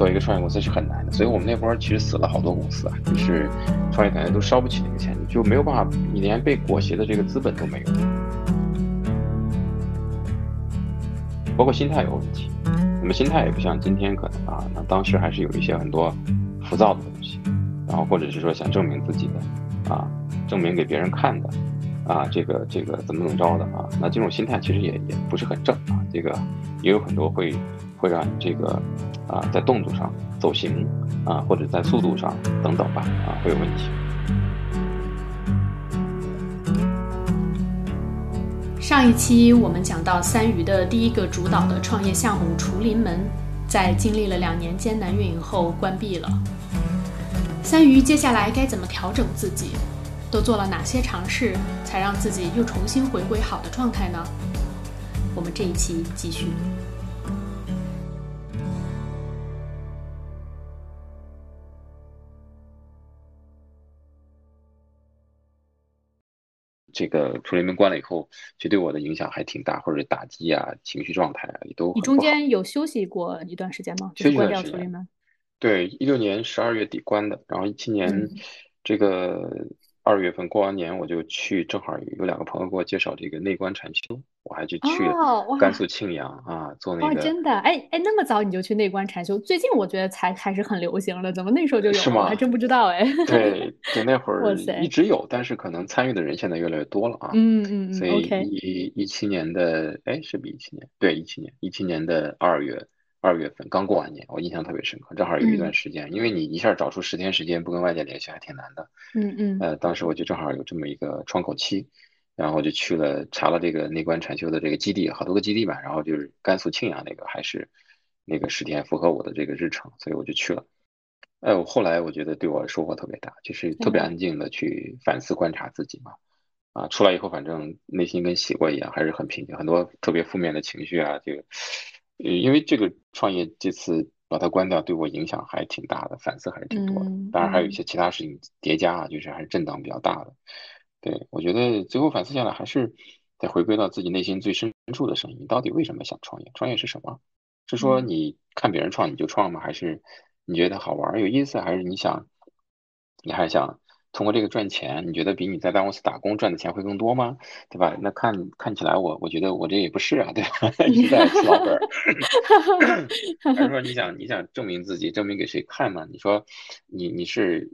做一个创业公司是很难的，所以我们那波其实死了好多公司啊，就是创业团队都烧不起那个钱，就没有办法，你连被裹挟的这个资本都没有，包括心态有问题。那么心态也不像今天可能啊，那当时还是有一些很多浮躁的东西，然后或者是说想证明自己的啊，证明给别人看的啊，这个这个怎么怎么着的啊，那这种心态其实也也不是很正啊，这个也有很多会会让你这个啊在动作上走形啊，或者在速度上等等吧啊会有问题。上一期我们讲到三鱼的第一个主导的创业项目“厨林门”，在经历了两年艰难运营后关闭了。三鱼接下来该怎么调整自己？都做了哪些尝试，才让自己又重新回归好的状态呢？我们这一期继续。这个处理门关了以后，其实对我的影响还挺大，或者打击啊、情绪状态啊，也都。你中间有休息过一段时间吗？休息关掉处理门。对，一六年十二月底关的，然后一七年这个。二月份过完年，我就去，正好有两个朋友给我介绍这个内观禅修，我还就去了甘肃庆阳啊，做那个。哦真的，哎哎，那么早你就去内观禅修？最近我觉得才开始很流行了，怎么那时候就有？是吗？我还真不知道哎。对，就那会 儿一直有，但是可能参与的人现在越来越多了啊。嗯嗯嗯。所以一一七年的，哎，是不一七年？对，一七年，一七年的二月。二月份刚过完年，我印象特别深刻，正好有一段时间，因为你一下找出十天时间不跟外界联系还挺难的。嗯嗯。呃，当时我就正好有这么一个窗口期，然后就去了查了这个内观禅修的这个基地，好多个基地吧，然后就是甘肃庆阳那个还是那个十天符合我的这个日程，所以我就去了。哎，我后来我觉得对我收获特别大，就是特别安静的去反思观察自己嘛。啊，出来以后反正内心跟洗过一样，还是很平静，很多特别负面的情绪啊，就。呃，因为这个创业这次把它关掉，对我影响还挺大的，反思还是挺多的。当然还有一些其他事情叠加啊，就是还是震荡比较大的。对我觉得最后反思下来，还是得回归到自己内心最深处的声音：到底为什么想创业？创业是什么？是说你看别人创你就创吗？还是你觉得好玩有意思？还是你想你还想？通过这个赚钱，你觉得比你在大公司打工赚的钱会更多吗？对吧？那看看起来我我觉得我这也不是啊，对吧？一直在吃老本儿。还是说你想你想证明自己，证明给谁看嘛？你说你你是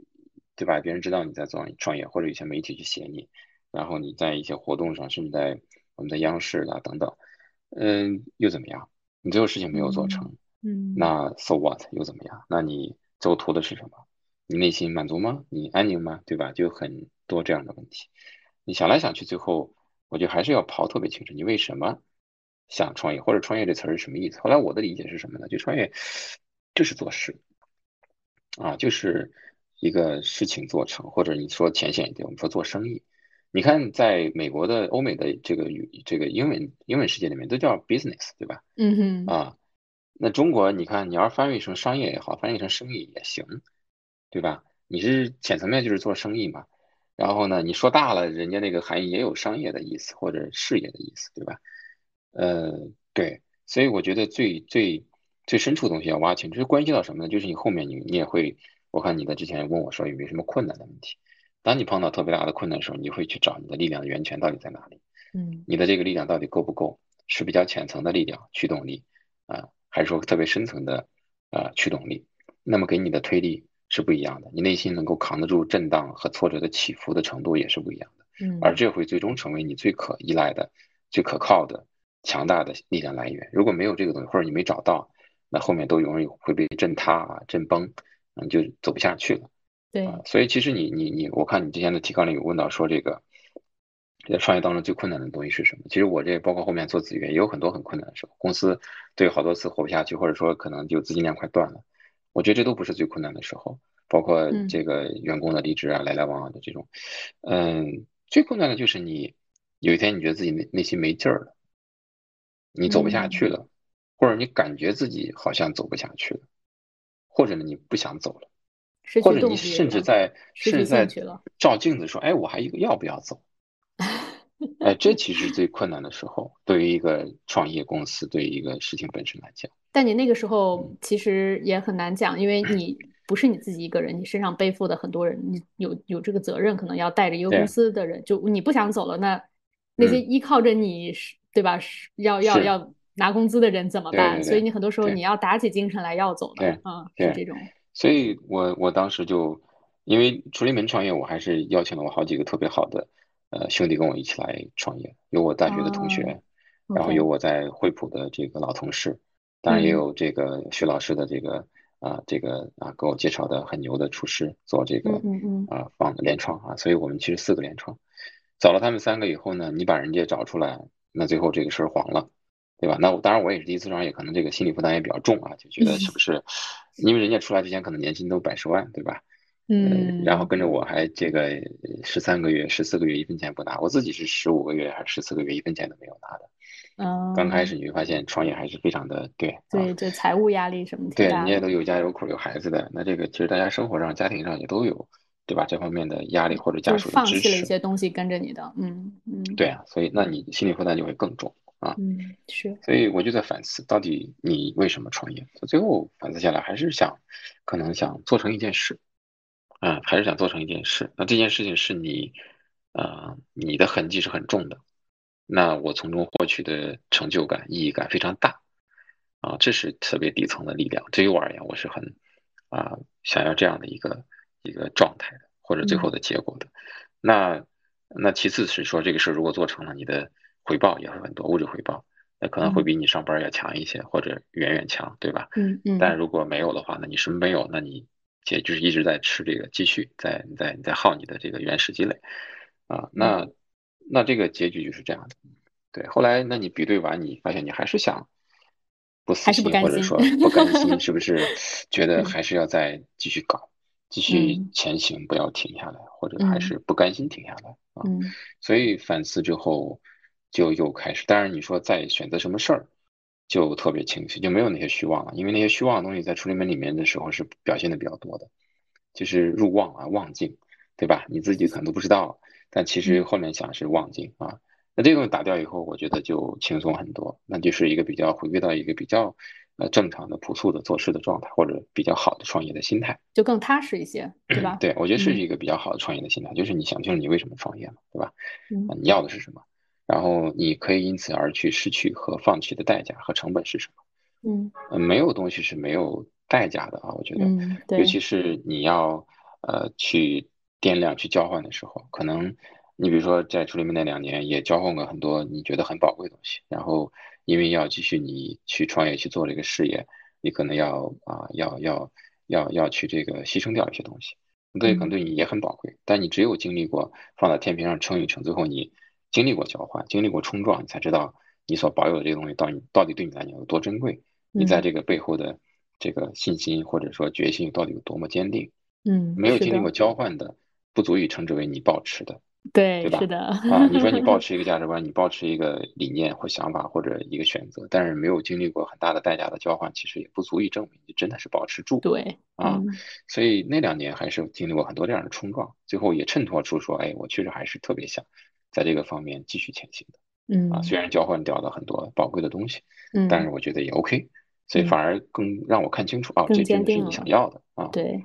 对吧？别人知道你在做创业，或者有些媒体去写你，然后你在一些活动上，甚至在我们的央视啊等等，嗯，又怎么样？你最后事情没有做成，嗯，那 so what 又怎么样？那你最后图的是什么？你内心满足吗？你安宁吗？对吧？就很多这样的问题。你想来想去，最后我觉得还是要刨特别清楚，你为什么想创业，或者创业这词儿是什么意思？后来我的理解是什么呢？就创业就是做事啊，就是一个事情做成，或者你说浅显一点，我们说做生意。你看，在美国的、欧美的这个语、这个英文英文世界里面，都叫 business，对吧？嗯哼。啊，那中国你看，你要是翻译成商业也好，翻译成生意也行。对吧？你是浅层面就是做生意嘛，然后呢，你说大了，人家那个含义也有商业的意思或者事业的意思，对吧？呃，对，所以我觉得最最最深处的东西要挖清，这是关系到什么呢？就是你后面你你也会，我看你的之前问我说有没有什么困难的问题，当你碰到特别大的困难的时候，你会去找你的力量的源泉到底在哪里？嗯，你的这个力量到底够不够？是比较浅层的力量驱动力啊，还是说特别深层的啊驱动力？那么给你的推力？是不一样的，你内心能够扛得住震荡和挫折的起伏的程度也是不一样的，嗯，而这会最终成为你最可依赖的、最可靠的、强大的力量来源。如果没有这个东西，或者你没找到，那后面都容易会被震塌啊、震崩，嗯，就走不下去了。对，所以其实你你你，我看你之前的提纲里有问到说这个，在创业当中最困难的东西是什么？其实我这包括后面做子源也有很多很困难的时候，公司对好多次活不下去，或者说可能就资金链快断了。我觉得这都不是最困难的时候，包括这个员工的离职啊，来来往往的这种，嗯，最困难的就是你有一天你觉得自己内内心没劲儿了，你走不下去了，或者你感觉自己好像走不下去了，或者呢你不想走了，或者你甚至在甚至在照镜子说，哎，我还要不要走？哎，这其实最困难的时候，对于一个创业公司，对于一个事情本身来讲。但你那个时候其实也很难讲，因为 你不是你自己一个人，你身上背负的很多人，你有有这个责任，可能要带着一个公司的人。就你不想走了，那那些依靠着你，对吧？要要要拿工资的人怎么办？所以你很多时候你要打起精神来要走的，嗯，是这种。所以我我当时就因为处理门创业，我还是邀请了我好几个特别好的呃兄弟跟我一起来创业，有我大学的同学，然后有我在惠普的这个老同事。当然也有这个徐老师的这个啊，这个啊给我介绍的很牛的厨师做这个啊放联创啊，所以我们其实四个联创，找了他们三个以后呢，你把人家找出来，那最后这个事儿黄了，对吧？那我当然我也是第一次创业，可能这个心理负担也比较重啊，就觉得是不是？因为人家出来之前可能年薪都百十万，对吧？嗯，然后跟着我还这个十三个月、十四个月一分钱不拿，我自己是十五个月还是十四个月一分钱都没有拿的。嗯，刚开始你会发现创业还是非常的对，对，就财务压力什么的。对，你也都有家有口有孩子的，那这个其实大家生活上、家庭上也都有，对吧？这方面的压力或者家属放弃了一些东西跟着你的，嗯嗯。对啊，所以那你心理负担就会更重啊。嗯，是。所以我就在反思，到底你为什么创业？最后反思下来，还是想，可能想做成一件事，嗯，还是想做成一件事。那这件事情是你，呃，你的痕迹是很重的。那我从中获取的成就感、意义感非常大，啊，这是特别底层的力量。对于我而言，我是很啊想要这样的一个一个状态的，或者最后的结果的。那那其次是说，这个事如果做成了，你的回报也会很多，物质回报，那可能会比你上班要强一些，或者远远强，对吧？嗯嗯。但如果没有的话，那你什么没有？那你也就是一直在吃这个，继续在在在耗你的这个原始积累，啊，那。那这个结局就是这样的，对。后来，那你比对完，你发现你还是想不死心，或者说不甘心，是不是？觉得还是要再继续搞，继续前行，不要停下来，或者还是不甘心停下来啊？所以反思之后，就又开始。当然，你说再选择什么事儿，就特别清晰，就没有那些虚妄了。因为那些虚妄的东西在处理门里面的时候是表现的比较多的，就是入妄啊、妄境，对吧？你自己可能都不知道。但其实后面想是妄境啊，那这个东西打掉以后，我觉得就轻松很多，那就是一个比较回归到一个比较呃正常的朴素的做事的状态，或者比较好的创业的心态，就更踏实一些，对吧？对，我觉得是一个比较好的创业的心态，就是你想清楚你为什么创业嘛，对吧？嗯，你要的是什么？然后你可以因此而去失去和放弃的代价和成本是什么？嗯，没有东西是没有代价的啊，我觉得，尤其是你要呃去。掂量去交换的时候，可能你比如说在处理门那两年也交换过很多你觉得很宝贵的东西，然后因为要继续你去创业去做这个事业，你可能要啊要要要要去这个牺牲掉一些东西，对，可能对你也很宝贵。但你只有经历过放在天平上称一称，最后你经历过交换，经历过冲撞，你才知道你所保有的这个东西到你到底对你来讲有多珍贵，你在这个背后的这个信心或者说决心到底有多么坚定。嗯，没有经历过交换的。不足以称之为你保持的，对，对吧？是的啊，你说你保 持一个价值观，你保持一个理念或想法或者一个选择，但是没有经历过很大的代价的交换，其实也不足以证明你真的是保持住。对，啊，所以那两年还是经历过很多这样的冲撞，最后也衬托出说，哎，我确实还是特别想在这个方面继续前行的。嗯，啊，虽然交换掉了很多宝贵的东西，嗯，但是我觉得也 OK，所以反而更让我看清楚，啊，这真的是你想要的啊。对。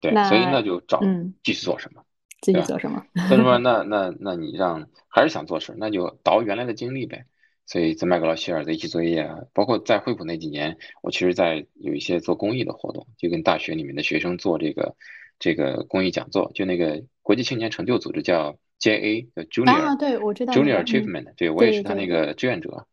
对，所以那就找继续做什么，继续做什么？所以说，那那那你让还是想做事，那就倒原来的经历呗。所以在麦格劳希尔的一起作业啊，包括在惠普那几年，我其实，在有一些做公益的活动，就跟大学里面的学生做这个这个公益讲座，就那个国际青年成就组织叫 JA，叫 Junior，啊，对我知道，Junior Achievement，对我也是他那个志愿者。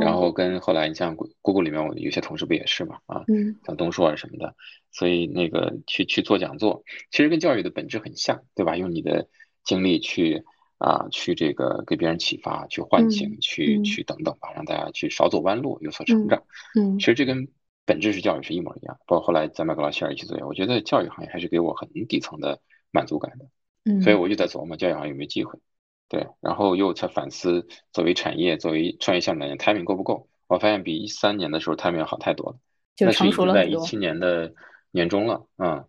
然后跟后来你像 Google 里面，我有些同事不也是嘛啊，像东硕啊什么的，所以那个去去做讲座，其实跟教育的本质很像，对吧？用你的经历去啊，去这个给别人启发，去唤醒，去去等等吧，让大家去少走弯路，有所成长。嗯，其实这跟本质是教育是一模一样。包括后来在麦格劳希尔一起做，我觉得教育行业还是给我很底层的满足感的。嗯，所以我就在琢磨教育行业有没有机会。对，然后又在反思，作为产业，作为创业项目来讲，timing 够不够？我发现比一三年的时候 timing 好太多了，就成熟了在一七年的年中了，嗯，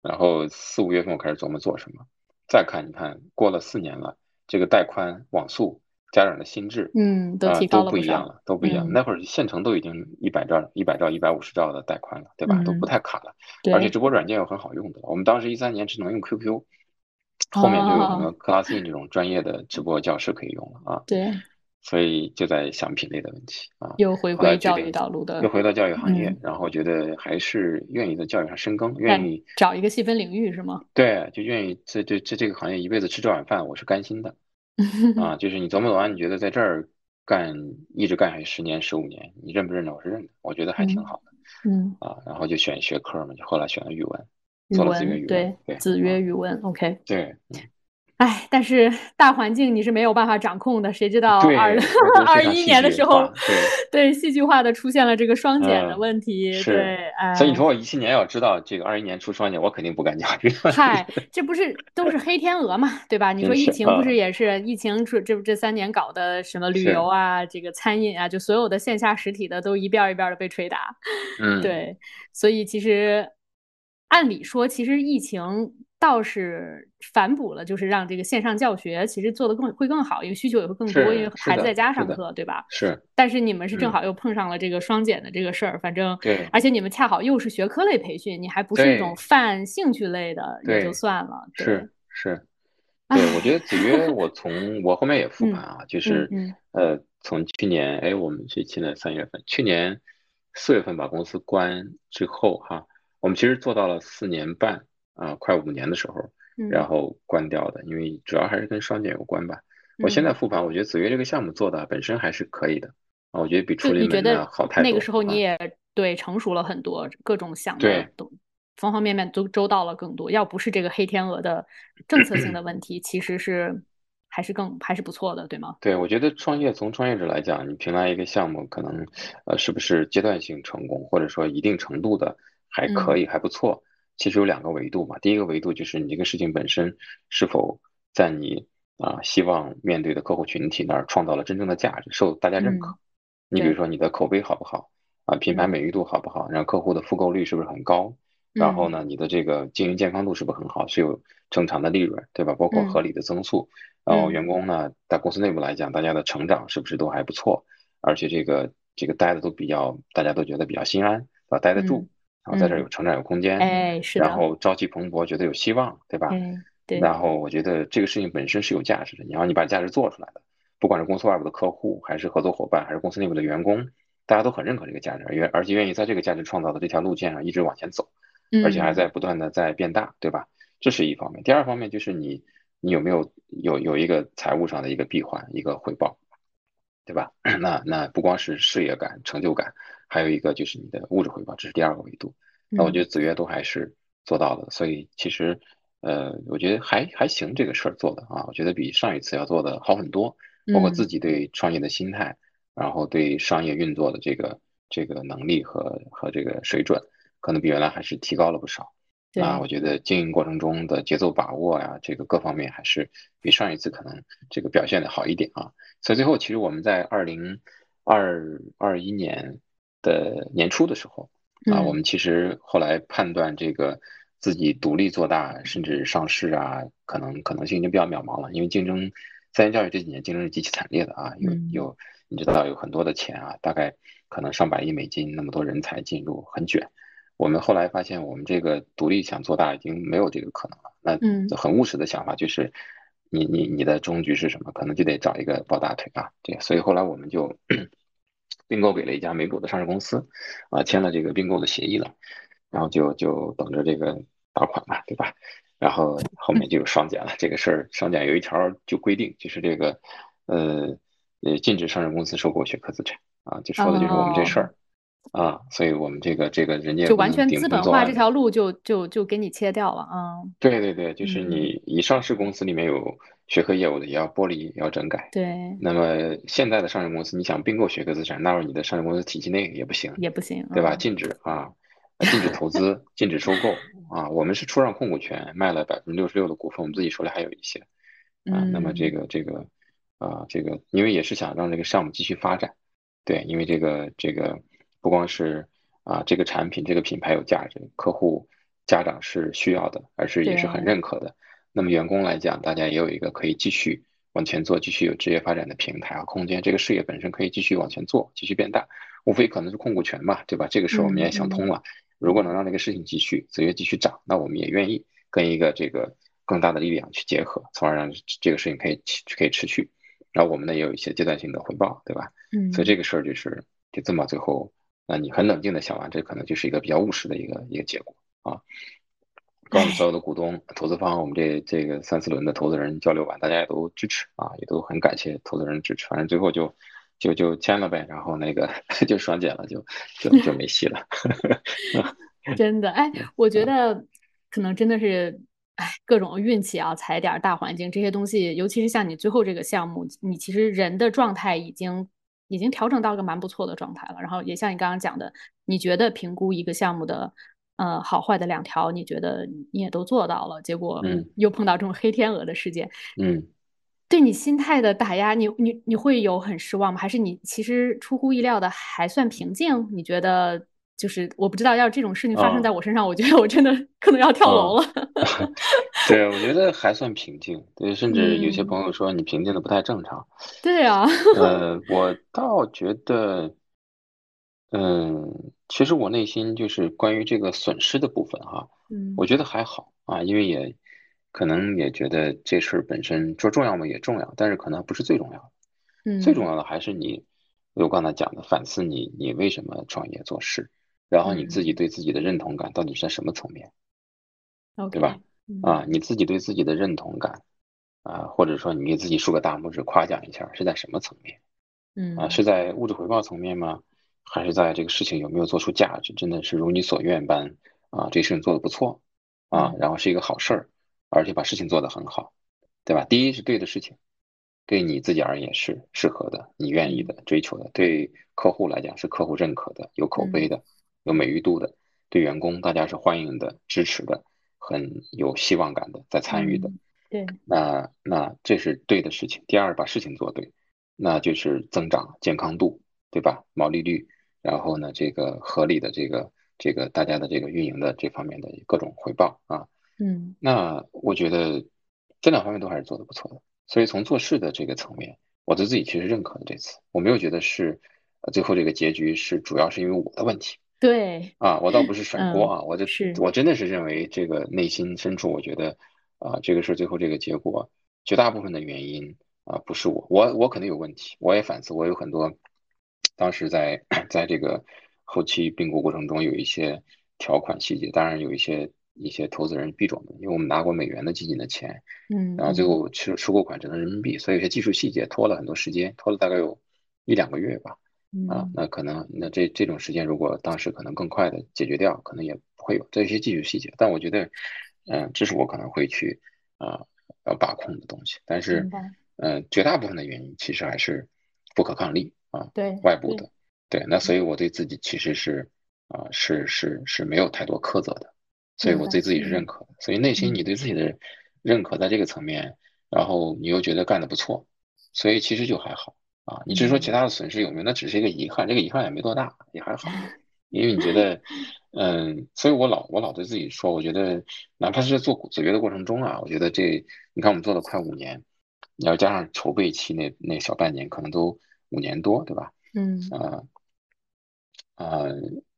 然后四五月份我开始琢磨做什么，再看，你看过了四年了，这个带宽、网速、家长的心智，嗯，都提高了，都不一样了，都不一样。那会儿县城都已经一百兆、一百兆、一百五十兆的带宽了，对吧？都不太卡了，而且直播软件又很好用的。我们当时一三年只能用 QQ，后面就有什么 Classin 这种专业的直播教室可以用了啊。对。所以就在想品类的问题啊，又回归教育道路的，又回到教育行业，然后觉得还是愿意在教育上深耕，愿意找一个细分领域是吗？对，就愿意在这这这个行业一辈子吃这碗饭，我是甘心的啊。就是你琢磨琢磨，你觉得在这儿干一直干下去十年十五年，你认不认得？我是认的，我觉得还挺好的。嗯啊，然后就选学科嘛，就后来选了语文，语文，对，子曰语文，OK，对。哎，但是大环境你是没有办法掌控的，谁知道二二一年的时候，对戏剧化的出现了这个双减的问题，对，哎，所以你说我一七年要知道这个二一年出双减，我肯定不敢讲这个。嗨，这不是都是黑天鹅嘛，对吧？你说疫情不是也是疫情这这这三年搞的什么旅游啊，这个餐饮啊，就所有的线下实体的都一遍一遍的被捶打，嗯，对，所以其实按理说，其实疫情。倒是反哺了，就是让这个线上教学其实做的更会更好，因为需求也会更多，因为孩子在家上课，对吧？是。但是你们是正好又碰上了这个双减的这个事儿，反正对。而且你们恰好又是学科类培训，你还不是那种泛兴趣类的，也就算了。是是。对，我觉得子曰，我从我后面也复盘啊，就是呃，从去年哎，我们是去年三月份，去年四月份把公司关之后哈，我们其实做到了四年半。啊，快五年的时候，然后关掉的，因为主要还是跟双减有关吧。我现在复盘，我觉得子曰这个项目做的本身还是可以的啊，我觉得比初林门的好太多。那个时候你也对成熟了很多，各种项目都方方面面都周到了更多。要不是这个黑天鹅的政策性的问题，其实是还是更还是不错的，对吗？对，我觉得创业从创业者来讲，你评来一个项目，可能呃是不是阶段性成功，或者说一定程度的还可以还不错。其实有两个维度嘛，第一个维度就是你这个事情本身是否在你啊希望面对的客户群体那儿创造了真正的价值，受大家认可。你比如说你的口碑好不好啊，品牌美誉度好不好，然后客户的复购率是不是很高？然后呢，你的这个经营健康度是不是很好，是有正常的利润，对吧？包括合理的增速。然后员工呢，在公司内部来讲，大家的成长是不是都还不错？而且这个这个待的都比较，大家都觉得比较心安，啊，待得住。然后在这儿有成长有空间，哎，是然后朝气蓬勃，觉得有希望，对吧？对。然后我觉得这个事情本身是有价值的，你要你把价值做出来的，不管是公司外部的客户，还是合作伙伴，还是公司内部的员工，大家都很认可这个价值，愿而且愿意在这个价值创造的这条路线上一直往前走，而且还在不断的在变大，对吧？这是一方面。第二方面就是你你有没有有有一个财务上的一个闭环，一个回报，对吧？那那不光是事业感、成就感。还有一个就是你的物质回报，这是第二个维度。那我觉得子曰都还是做到了，所以其实，呃，我觉得还还行，这个事儿做的啊，我觉得比上一次要做的好很多。包括自己对创业的心态，然后对商业运作的这个这个能力和和这个水准，可能比原来还是提高了不少。啊，我觉得经营过程中的节奏把握呀，这个各方面还是比上一次可能这个表现的好一点啊。所以最后，其实我们在二零二二一年。的年初的时候啊，我们其实后来判断这个自己独立做大，甚至上市啊，可能可能性已经比较渺茫了。因为竞争，在线教育这几年竞争是极其惨烈的啊，有有你知道有很多的钱啊，大概可能上百亿美金，那么多人才进入，很卷。我们后来发现，我们这个独立想做大已经没有这个可能了。那很务实的想法就是，你你你的终局是什么？可能就得找一个抱大腿啊，对。所以后来我们就。并购给了一家美股的上市公司，啊，签了这个并购的协议了，然后就就等着这个打款嘛，对吧？然后后面就有双减了，这个事儿双减有一条就规定，就是这个呃呃禁止上市公司收购学科资产啊，就说的就是我们这事儿啊，所以我们这个这个人家就完全资本化这条路就就就给你切掉了啊。对对对，就是你以上市公司里面有。学科业务的也要剥离，也要整改。对。那么现在的上市公司，你想并购学科资产，纳入你的上市公司体系内也不行，也不行，对吧？禁止啊，禁止投资，禁止收购啊。我们是出让控股权，卖了百分之六十六的股份，我们自己手里还有一些啊。那么这个这个啊，这个因为也是想让这个项目继续发展，对，因为这个这个不光是啊这个产品这个品牌有价值，客户家长是需要的，而是也是很认可的。那么员工来讲，大家也有一个可以继续往前做，继续有职业发展的平台和空间，这个事业本身可以继续往前做，继续变大，无非可能是控股权嘛，对吧？这个时候我们也想通了，如果能让这个事情继续，子月继续涨，那我们也愿意跟一个这个更大的力量去结合，从而让这个事情可以可以持续，然后我们呢也有一些阶段性的回报，对吧？嗯，所以这个事儿就是就这么最后，那你很冷静的想完，这可能就是一个比较务实的一个一个结果啊。跟我们所有的股东、投资方，我们这这个三四轮的投资人交流完，大家也都支持啊，也都很感谢投资人支持。反正最后就就就签了呗，然后那个 就双减了，就就就没戏了。真的，哎，我觉得可能真的是，哎，各种运气啊，踩点大环境这些东西，尤其是像你最后这个项目，你其实人的状态已经已经调整到一个蛮不错的状态了。然后也像你刚刚讲的，你觉得评估一个项目的。呃，好坏的两条，你觉得你也都做到了，结果又碰到这种黑天鹅的事件，嗯，对你心态的打压，你你你会有很失望吗？还是你其实出乎意料的还算平静？你觉得就是我不知道，要这种事情发生在我身上，我觉得我真的 可能要跳楼了。对，我觉得还算平静。对，甚至有些朋友说你平静的不太正常。对啊。呃，我倒觉得。嗯，其实我内心就是关于这个损失的部分哈，嗯，我觉得还好啊，因为也可能也觉得这事儿本身说重要嘛也重要，但是可能不是最重要的，嗯，最重要的还是你，我刚才讲的反思你你为什么创业做事，然后你自己对自己的认同感到底是在什么层面，对吧？啊，你自己对自己的认同感啊，或者说你给自己竖个大拇指夸奖一下是在什么层面？嗯，啊，是在物质回报层面吗？还是在这个事情有没有做出价值，真的是如你所愿般啊，这事情做的不错啊，然后是一个好事儿，而且把事情做得很好，对吧？第一是对的事情，对你自己而言是适合的，你愿意的、追求的；对客户来讲是客户认可的、有口碑的、有美誉度的；对员工大家是欢迎的、支持的、很有希望感的，在参与的。对，那那这是对的事情。第二，把事情做对，那就是增长健康度，对吧？毛利率。然后呢，这个合理的这个这个大家的这个运营的这方面的各种回报啊，嗯，那我觉得这两方面都还是做的不错的。所以从做事的这个层面，我对自己其实认可的。这次我没有觉得是最后这个结局是主要是因为我的问题。对啊，我倒不是甩锅啊，我就是我真的是认为这个内心深处，我觉得啊，这个是最后这个结果绝大部分的原因啊，不是我，我我肯定有问题，我也反思，我有很多。当时在在这个后期并购过程中，有一些条款细节，当然有一些一些投资人币种的，因为我们拿过美元的基金的钱，嗯，然后最后出收购款只能人民币，所以有些技术细节拖了很多时间，拖了大概有一两个月吧，啊，那可能那这这种时间如果当时可能更快的解决掉，可能也不会有这些技术细节，但我觉得，嗯，这是我可能会去啊要把控的东西，但是，嗯，绝大部分的原因其实还是不可抗力。啊，对，外部的，对，那所以我对自己其实是啊，是是是没有太多苛责的，所以我对自己是认可的，所以内心你对自己的认可在这个层面，然后你又觉得干得不错，所以其实就还好啊。你至于说其他的损失有没有，那只是一个遗憾，这个遗憾也没多大，也还好，因为你觉得，嗯，所以我老我老对自己说，我觉得哪怕是在做子曰的过程中啊，我觉得这你看我们做了快五年，你要加上筹备期那那小半年，可能都。五年多，对吧？嗯，啊，啊，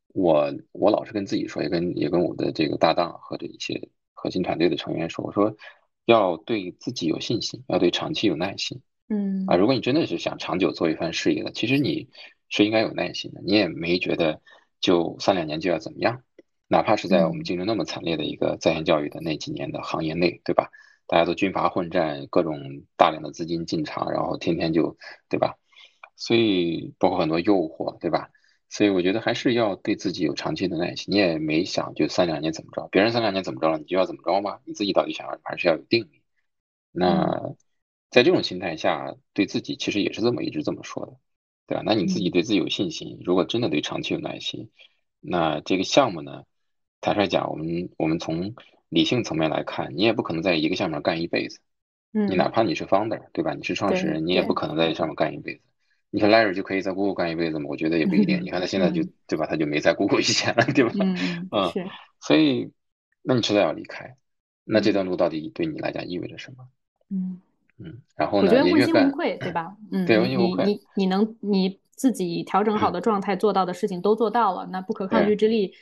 我我老是跟自己说，也跟也跟我的这个搭档和这一些核心团队的成员说，我说要对自己有信心，要对长期有耐心。嗯，啊，如果你真的是想长久做一番事业的，其实你是应该有耐心的。你也没觉得就三两年就要怎么样，哪怕是在我们竞争那么惨烈的一个在线教育的那几年的行业内，对吧？大家都军阀混战，各种大量的资金进场，然后天天就，对吧？所以包括很多诱惑，对吧？所以我觉得还是要对自己有长期的耐心。你也没想就三两年怎么着，别人三两年怎么着了，你就要怎么着吗？你自己到底想要还是要有定力？那在这种心态下，对自己其实也是这么一直这么说的，对吧？那你自己对自己有信心，如果真的对长期有耐心，那这个项目呢，坦率讲，我们我们从理性层面来看，你也不可能在一个项目上干一辈子。嗯，你哪怕你是 founder，对吧？你是创始人，你也不可能在上面干一辈子。你看 Larry 就可以在 Google 干一辈子吗？我觉得也不一定。你看他现在就对吧？他就没在 Google 以前了，对吧？嗯嗯，是。所以，那你迟早要离开。那这段路到底对你来讲意味着什么？嗯，嗯，然后呢，我觉得问心无愧，对吧？嗯，对你问心无愧你你你能你自己调整好的状态做到的事情都做到了，那不可抗拒之力，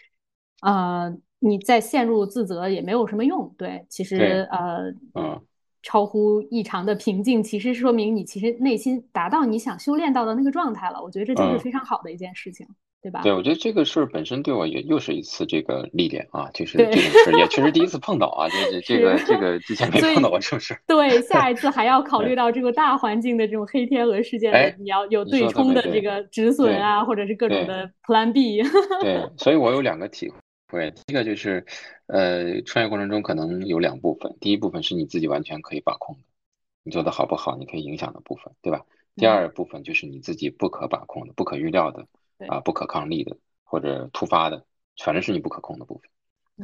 呃，你再陷入自责也没有什么用。对，其实呃，嗯超乎异常的平静，其实说明你其实内心达到你想修炼到的那个状态了。我觉得这就是嗯。非常好的一件事情，对吧？对，我觉得这个事儿本身对我也又是一次这个历练啊，就是这种事儿也确实第一次碰到啊，这这这个这个之前没碰到过这种事儿。对，下一次还要考虑到这个大环境的这种黑天鹅事件你要有对冲的这个止损啊，或者是各种的 Plan B。对，所以我有两个体会，第一个就是，呃，创业过程中可能有两部分，第一部分是你自己完全可以把控的，你做的好不好，你可以影响的部分，对吧？第嗯，二部分就是你自己不可把控的、不可预料的对，啊、不可抗力的或者突发的，反正是你不可控的部分。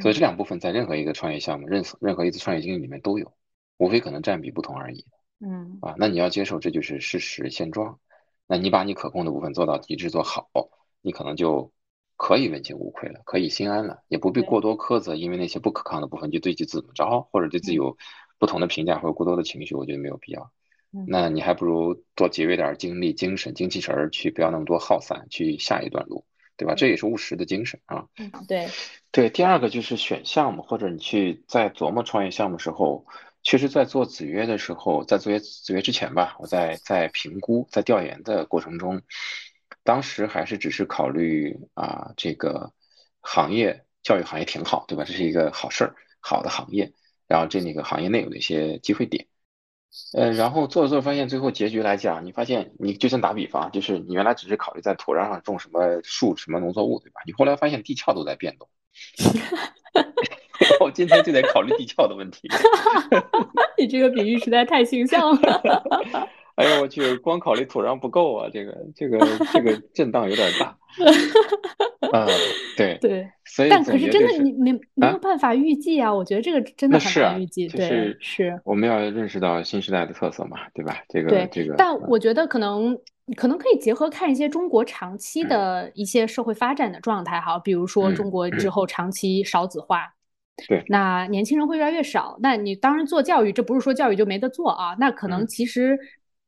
所以这嗯两部分在任何一个创业项目、任任何一次创业经历里面都有，无非可能占比不同而已嗯啊。那你要接受这就是事实现状，那你把你可控的部分做到极致做好，你可能就可以问心无愧了，可以心安了，也不必过多苛责，因为那些不可抗的部分就对自己怎么着，或者对自己嗯有不同的评价或者过多的情绪，我觉得没有必要。嗯那你还不如多节约点儿精力、精神、精气神儿，去不要那么多耗散，去下一段路，对吧？这也是务实的精神啊。嗯，对，对，第二个就是选项目，或者你去在琢磨创业项目时候，其实，在做子曰的时候，在做子曰之前吧，我在在评估、在调研的过程中，当时还是只是考虑啊，这个行业教育行业挺好，对吧？这是一个好事儿，好的行业，然后这那个行业内有的一些机会点。呃，然后做着做着发现，最后结局来讲，你发现你就像打比方，就是你原来只是考虑在土壤上种什么树、什么农作物，对吧？你后来发现地壳都在变动，我今天就得考虑地壳的问题。你这个比喻实在太形象了。哎呦，我去，光考虑土壤不够啊，这个这个这个震荡有点大。啊，对，对，所以但可是真的你没没有啊，办法预计啊，我觉得这个真的很难预计。对，就是是。我们要认识到新时代的特色嘛，对吧？这个，这个，但我觉得可能可能可以结合看一些中国长期嗯的一些社会发展的状态哈，比如说中嗯国之嗯，后长期少子化，对，那年轻人会越来越少。那你当然做教育，这不是说教育就没得做啊，那可能嗯其实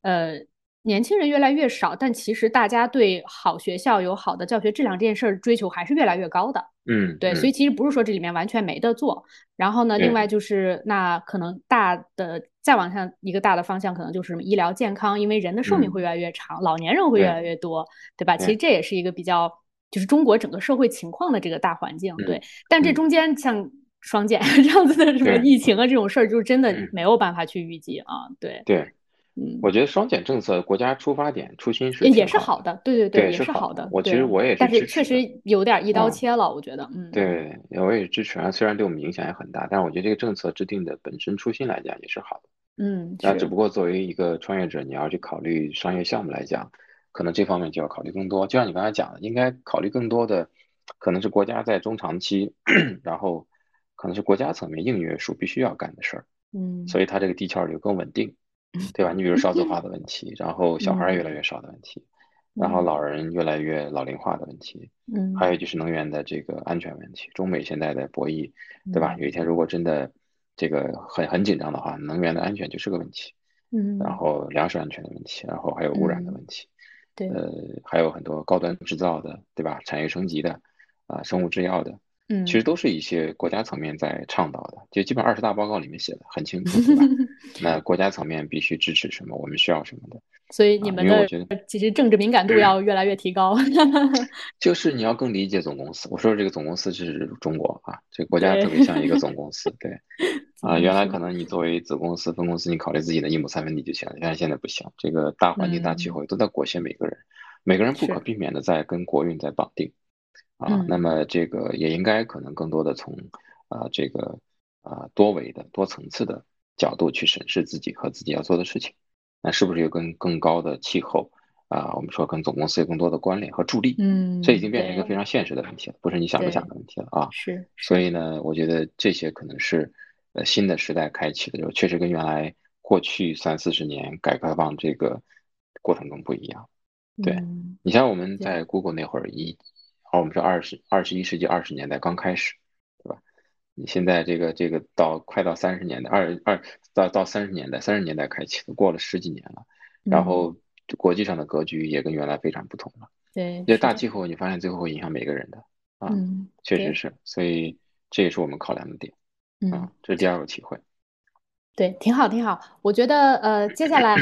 呃年轻人越来越少，但其实大家对好学校有好的教学质量这件事儿追求还是越来越高的。嗯对，所以嗯，其实不是说这里面完全没得做。然后呢，另，外就是那可能大的再往上一个大的方向，可能就是什么医疗健康，因为人的寿命会嗯越来越长，老年人会越来越多，对吧？其实，这也是一个比较就是中国整个社会情况的这个大环境，对。嗯但这嗯中间像双减 这样子的什么，疫情啊这种事儿，就是真的嗯没有办法去预计啊。对，对。嗯，我觉得双减政策，国家出发点初心是也是好的，对对对，也是好的。我其实。我也是但是确实有点一刀嗯，切了，我觉得，嗯对，我也支持啊。虽然对我们影响也很大，但是我觉得这个政策制定的本身初心来讲也是好的。嗯，是，那只不过作为一个创业者，你要去考虑商业项目来讲，可能这方面就要考虑更多。就像你刚才讲的，应该考虑更多的，可能是国家在中长期，然后可能是国家层面硬约束必须要干的事儿，嗯所以它这个地壳就更稳定。对吧？你比如少子化的问题，然后小孩儿越来嗯越少的问题，然后嗯。老人越来越老龄化的问题，嗯还嗯。有就是能源的这个安全问题，中美现在的博弈，对吧？嗯有一天如果真的这个很很紧张的话，能源的安全就是个问题，嗯。然嗯后粮食安全的问题，然后还有污染的嗯，问题，对，呃，还有很多高端制造的，对吧？产业升级的，啊、生物制药的，其实嗯都是一些国家层面在倡导的，就基本二十大报告里面写的很清楚，对吧？那国家层面必须支持什么，我们需要什么的所以你啊，们的因为我觉得其实政治敏感度要越来越提高。就是你要更理解总公司。我说这个总公司是中国啊，这个国家，特别像一个总公司，对啊，嗯原来，可能你作为子公司、分公司，你考虑自己的一亩三分地就行了，但是现在不行，这个大环境、大气嗯候都在裹挟每个人，每个人不可，避免的在跟国运在绑定。啊，那嗯么这个也应该可能更多的从啊这个啊多维的多层次的角度去审视自己和自己要做的事情，那是不是有跟更高的气候啊，我们说跟总公司有更多的关联和助力，嗯这已嗯，经变成一个非常现实的问题了，不是你想不想，的问题了啊。是。是，所以呢，我觉得这些可能是呃新的时代开启的，时候确实跟原来过去三四十年改革开放这个过程中不一样。对，嗯你像我们，在 Google 那会儿一，哦，我们说二十二十一世纪二十年代刚开始，对吧？你现在这个这个到快到三十年代，二二到到三十年代，三十年代开启，过了十几年了，然后国际上的格局也跟原来非常不同了。对，这大气候你发现最后会影响每个人的啊，确实是，所以这也是我们考量的点啊，这是第二个体会。对，挺好，挺好。我觉得，呃，接下来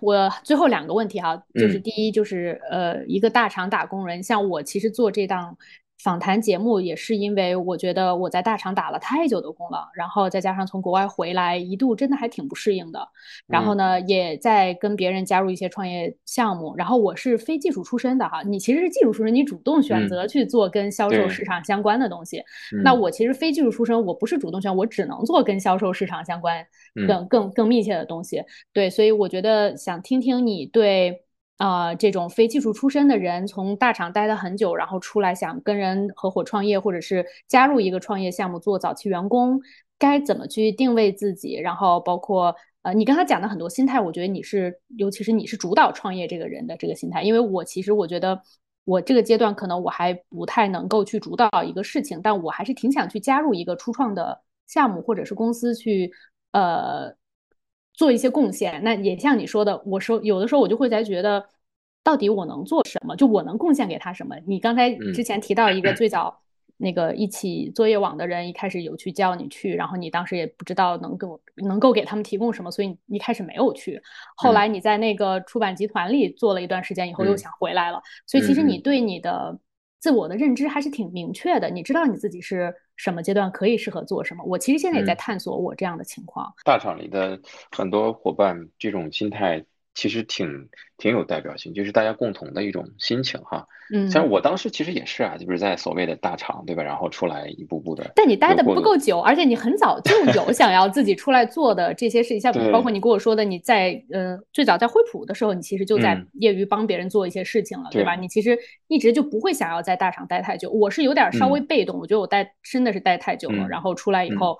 我最后两个问题哈，就是第一，就是呃，一个大厂打工人，像我其实做这档。访谈节目也是因为我觉得我在大厂打了太久的工了，然后再加上从国外回来，一度真的还挺不适应的。然后呢，也在跟别人加入一些创业项目。然后我是非技术出身的哈，你其实是技术出身，你主动选择去做跟销售市场相关的东西。那我其实非技术出身，我不是主动选，我只能做跟销售市场相关、更更更密切的东西。对，所以我觉得想听听你对。啊，这种非技术出身的人，从大厂待了很久，然后出来想跟人合伙创业，或者是加入一个创业项目做早期员工，该怎么去定位自己？然后包括呃，你刚才讲的很多心态，我觉得你是，尤其是你是主导创业这个人的这个心态，因为我其实我觉得我这个阶段可能我还不太能够去主导一个事情，但我还是挺想去加入一个初创的项目或者是公司去，呃。做一些贡献，那也像你说的，我说有的时候我就会在觉得，到底我能做什么？就我能贡献给他什么？你刚才之前提到一个最早那个一起作业网的人，一开始有去叫你去，然后你当时也不知道能够能够给他们提供什么，所以一开始没有去。后来你在那个出版集团里做了一段时间以后，又想回来了。所以其实你对你的。自我的认知还是挺明确的，你知道你自己是什么阶段可以适合做什么。我其实现在也在探索我这样的情况。大厂里的很多伙伴这种心态。其实挺挺有代表性，就是大家共同的一种心情哈。嗯，像我当时其实也是啊，就是在所谓的大厂，对吧？然后出来一步步的。但你待的不够久，而且你很早就有想要自己出来做的这些事情，像 包括你跟我说的，你在呃最早在惠普的时候，你其实就在业余帮别人做一些事情了，对吧？你其实一直就不会想要在大厂待太久。我是有点稍微被动，我觉得我待真的是待太久了，然后出来以后。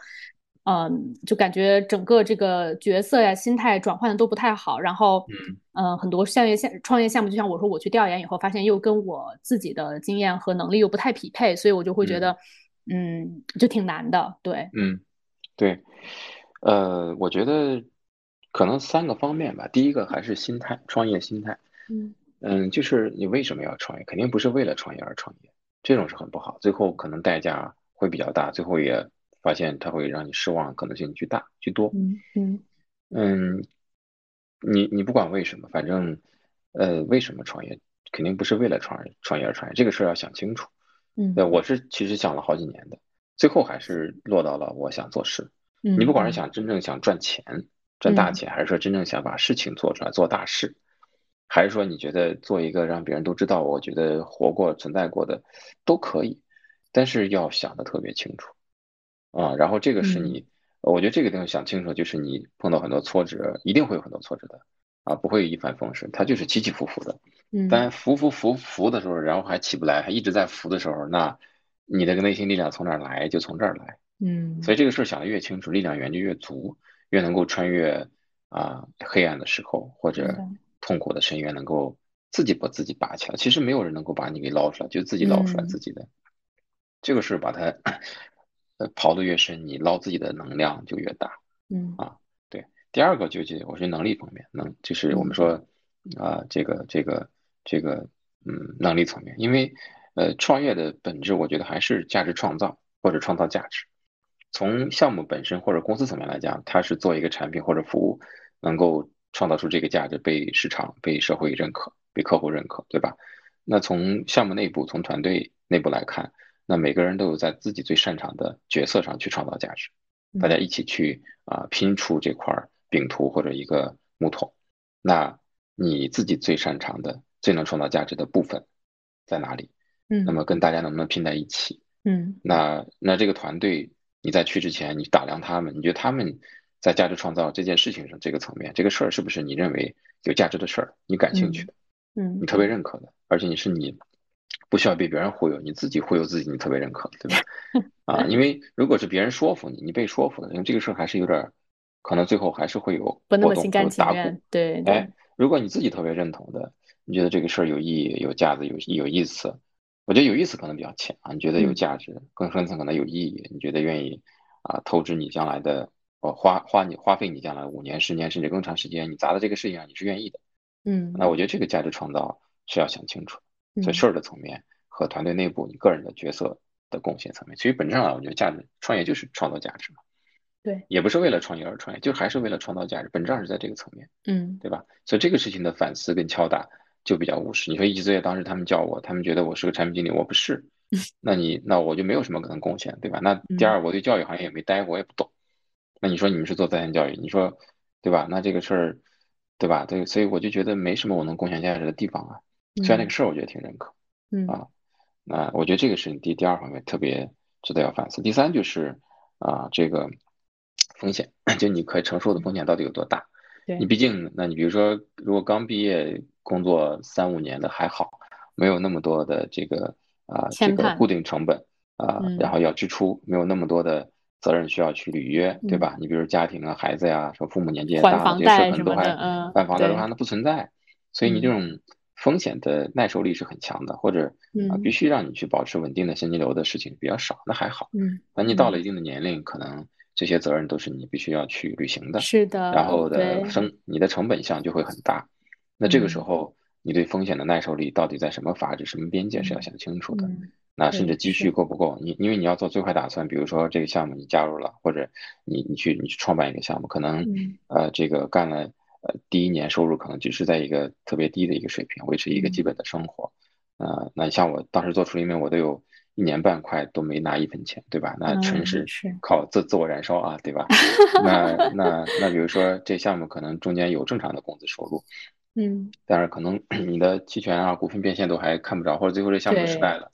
嗯，就感觉整个这个角色呀、心态转换的都不太好，然后，嗯，很多创业项创业项目，就像我说，我去调研以后，发现又跟我自己的经验和能力又不太匹配，所以我就会觉得，嗯，就挺难的。对，嗯，对，呃，我觉得可能三个方面吧。第一个还是心态，创业心态。嗯嗯，就是你为什么要创业？肯定不是为了创业而创业，这种是很不好，最后可能代价会比较大，最后也。发现它会让你失望，可能性巨大、巨多。嗯嗯嗯，你你不管为什么，反正呃，为什么创业，肯定不是为了创业创业而创业，这个事儿要想清楚。嗯，对，我是其实想了好几年的，最后还是落到了我想做事。嗯，你不管是想真正想赚钱、赚大钱，还是说真正想把事情做出来、做大事，还是说你觉得做一个让别人都知道，我觉得活过、存在过的都可以，但是要想的特别清楚。啊，然后这个是你，我觉得这个地方想清楚，就是你碰到很多挫折，一定会有很多挫折的，啊，不会一帆风顺，它就是起起伏伏的。嗯，但浮浮浮浮的时候，然后还起不来，还一直在浮的时候，那你的个内心力量从哪来？就从这儿来。嗯，所以这个事儿想的越清楚，力量源就越足，越能够穿越啊黑暗的时候或者痛苦的深渊，能够自己把自己拔起来。其实没有人能够把你给捞出来，就自己捞出来自己的。这个是把它。呃，刨的越深，你捞自己的能量就越大。嗯啊，对。第二个就是我是能力方面，能就是我们说啊，这个这个这个嗯，能力层面，因为呃，创业的本质，我觉得还是价值创造或者创造价值。从项目本身或者公司层面来讲，它是做一个产品或者服务，能够创造出这个价值，被市场、被社会认可、被客户认可，对吧？那从项目内部、从团队内部来看。那每个人都有在自己最擅长的角色上去创造价值，大家一起去啊拼出这块饼图或者一个木桶。那你自己最擅长的、最能创造价值的部分在哪里？嗯，那么跟大家能不能拼在一起？嗯，那那这个团队你在去之前，你打量他们，你觉得他们在价值创造这件事情上这个层面，这个事儿是不是你认为有价值的事儿？你感兴趣的，嗯，你特别认可的，而且你是你。不需要被别人忽悠，你自己忽悠自己，你特别认可，对吧？啊，因为如果是别人说服你，你被说服了，因为这个事儿还是有点，可能最后还是会有不那么心甘情愿。对，哎，如果你自己特别认同的，你觉得这个事儿有意义、有价值、有有意思，我觉得有意思可能比较浅啊。你觉得有价值，更深层可能有意义，你觉得愿意啊透支你将来的，呃花花你花费你将来五年、十年甚至更长时间，你砸在这个事情上你是愿意的。嗯，那我觉得这个价值创造是要想清楚，所以嗯事儿的层面和团队内部你个人的角色的贡献层面，其实本质上来，我觉得价值创业就是创造价值嘛。对，也不是为了创业而创业，就还是为了创造价值，本质上是在这个层面，嗯对吧？所以这个事情的反思跟敲打就比较务实。你说一级作业当时他们叫我，他们觉得我是个产品经理，我不是，那你那我就没有什么可能贡献，对吧？那第二，我对教育行业也没待过，我也不懂。那你说你们是做在线教育，你说对吧？那这个事儿，对吧？对，所以我就觉得没什么我能贡献价值的地方啊。虽然那个事儿我觉得挺认可，嗯啊，那我觉得这个是你第第二方面特别值得要反思。第三就是啊，这个风险，就你可以承受的风险到底有多大？对你毕竟，那你比如说，如果刚毕业工作三五年的还好，没有那么多的这个啊、这个固定成本啊、嗯然后要支出，没有那么多的责任需要去履约，对嗯吧？你比如家庭啊、孩子呀、说父母年纪也大这些事可能都还嗯，房贷的话，那不存在。所以你这嗯种风险的耐受力是很强的，或者啊、嗯必须让你去保持稳定的现金流的事情比较少，那还好。嗯，那你到了一定的年龄，可能这些责任都是你必须要去履行的，是的，然后的对生你的成本项就会很大。那这个时嗯候，你对风险的耐受力到底在什么阀值、什么边界是要想清楚的。嗯那甚至对积蓄够不够？你因为你要做最坏打算，比如说这个项目你加入了，或者你你去你去创办一个项目，可能嗯呃这个干了呃第一年收入可能只是在一个特别低的一个水平，维持一个基嗯本的生活。呃，那像我当时做处理面，我都有一年半快都没拿一分钱，对吧？那纯嗯是是靠自自我燃烧啊，对吧？那 那那比如说这项目可能中间有正常的工资收入，嗯但是可能 你的期权啊、股份变现都还看不着，或者最后这项目失败了，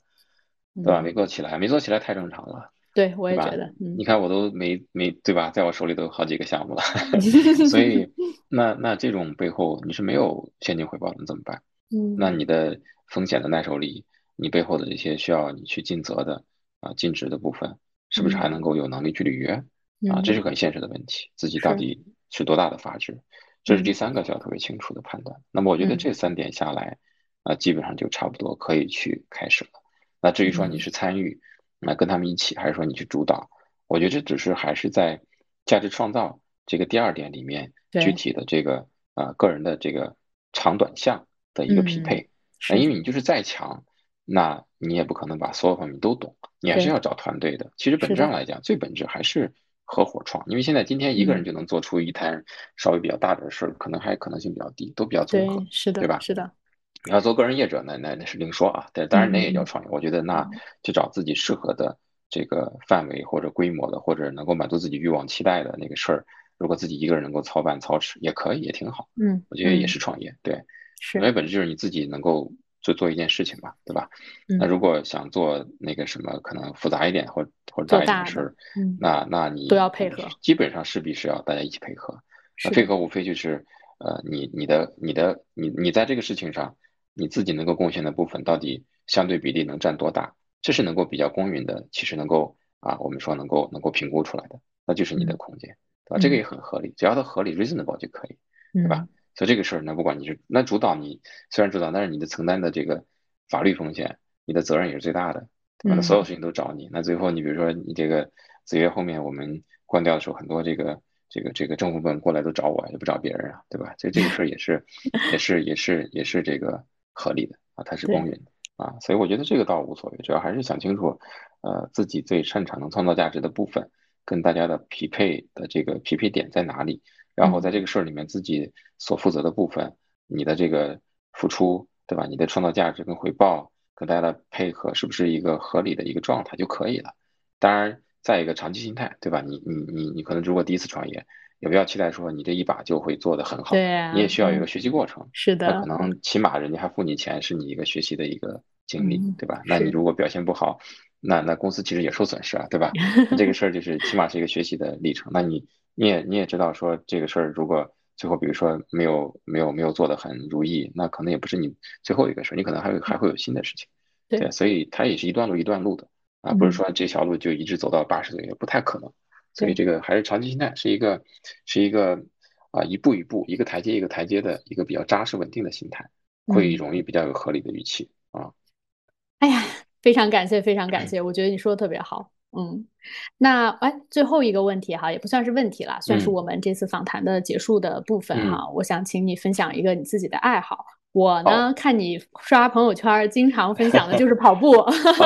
对吧？嗯没做起来，没做起来太正常了，对我也觉得，嗯。你看我都没没对吧，在我手里都有好几个项目了，所以那那这种背后你是没有现金回报的，你怎么办？嗯。那你的风险的耐受力，你背后的这些需要你去尽责的啊、尽职的部分，是不是还能够有能力去履约？啊？这嗯。是很现实的问题，自己到底是多大的阀值，这是第嗯。三个需要特别清楚的判断。那么我觉得嗯。这三点下来，啊，基本上就差不多可以去开始了。那至于说你嗯。是参与，那跟他们一起，还是说你去主导，我觉得这只是还是在价值创造这个第二点里面具体的这个啊个人的这个长短项的一个匹嗯。配。因为你就是再强，那你也不可能把所有方面都懂，你还是要找团队的。其实本质上来讲，最本质还是合伙创，因为现在今天一个人嗯。就能做出一摊稍微比较大点的事儿，可能还可能性比较低，都比较综合对，是的对吧是的，你要做个人业者，那那那是另说啊。但当然那也叫嗯创业，我觉得那嗯去找自己适合的这个范围或者规模的，或者能够满足自己欲望期待的那个事儿，如果自己一个人能够操办操持，也可以，也挺好。嗯我觉得也嗯是创业，对，是因为本质就是你自己能够做做一件事情嘛，对吧？那嗯如果想做那个什么可能复杂一点或或者大一点的的事儿，嗯那那你都要配合基本上势必是要大家一起配合。那配合无非就是呃，你你的你的你你在这个事情上，你自己能够贡献的部分到底相对比例能占多大，这是能够比较公允的，其实能够啊，我们说能够能够评估出来的，那就是你的嗯空间，对吧？这个嗯也很合理，只要它合理 reasonable 就可以。对吧？所以这个事儿呢，不管你是那主导你，虽然主导，但是你的承担的这个法律风险，你的责任也是最大的，对吧？那所有嗯事情都找你，那最后你比如说你这个子曰后面我们关掉的时候，很多这个这个这个政府部门过来都找我，也不找别人啊，对吧？所以这个事儿也是也是也是也是这个合理的啊，它是公允的啊，所以我觉得这个倒无所谓，主要还是想清楚，呃，自己最擅长能创造价值的部分，跟大家的匹配的这个匹配点在哪里。然后在这个事儿里面自己所负责的部分，你的这个付出，对吧？你的创造价值跟回报跟大家的配合是不是一个合理的一个状态就可以了？当然，再一个长期心态，对吧？你你你你可能如果第一次创业，也不要期待说你这一把就会做得很好，对啊你也需要有一个嗯学习过程。是的那可，能起码人家还付你钱，是你一个学习的一个经历，嗯对吧？那你如果表现不好，那那公司其实也受损失啊，对吧？那这个事儿就是起码是一个学习的历程。那你你也你也知道说这个事儿如果最后比如说没有没有没有做得很如意，那可能也不是你最后一个事儿，你可能还会还会有新的事情，对所以它也是一段路一段路的啊，不是嗯说这条路就一直走到八十岁，也不太可能。所以这个还是长期心态，是一个是一个啊一步一步一个台阶一个台阶的一个比较扎实稳定的心态，会嗯容易比较有合理的预期啊。哎呀，非常感谢，非常感谢，我觉得你说的特别好。嗯，那哎，最后一个问题哈，也不算是问题了，算是嗯我们这次访谈的结束的部分嗯，哈。我想请你分享一个你自己的爱好。我呢，看你刷朋友圈儿，经常分享的就是 跑步，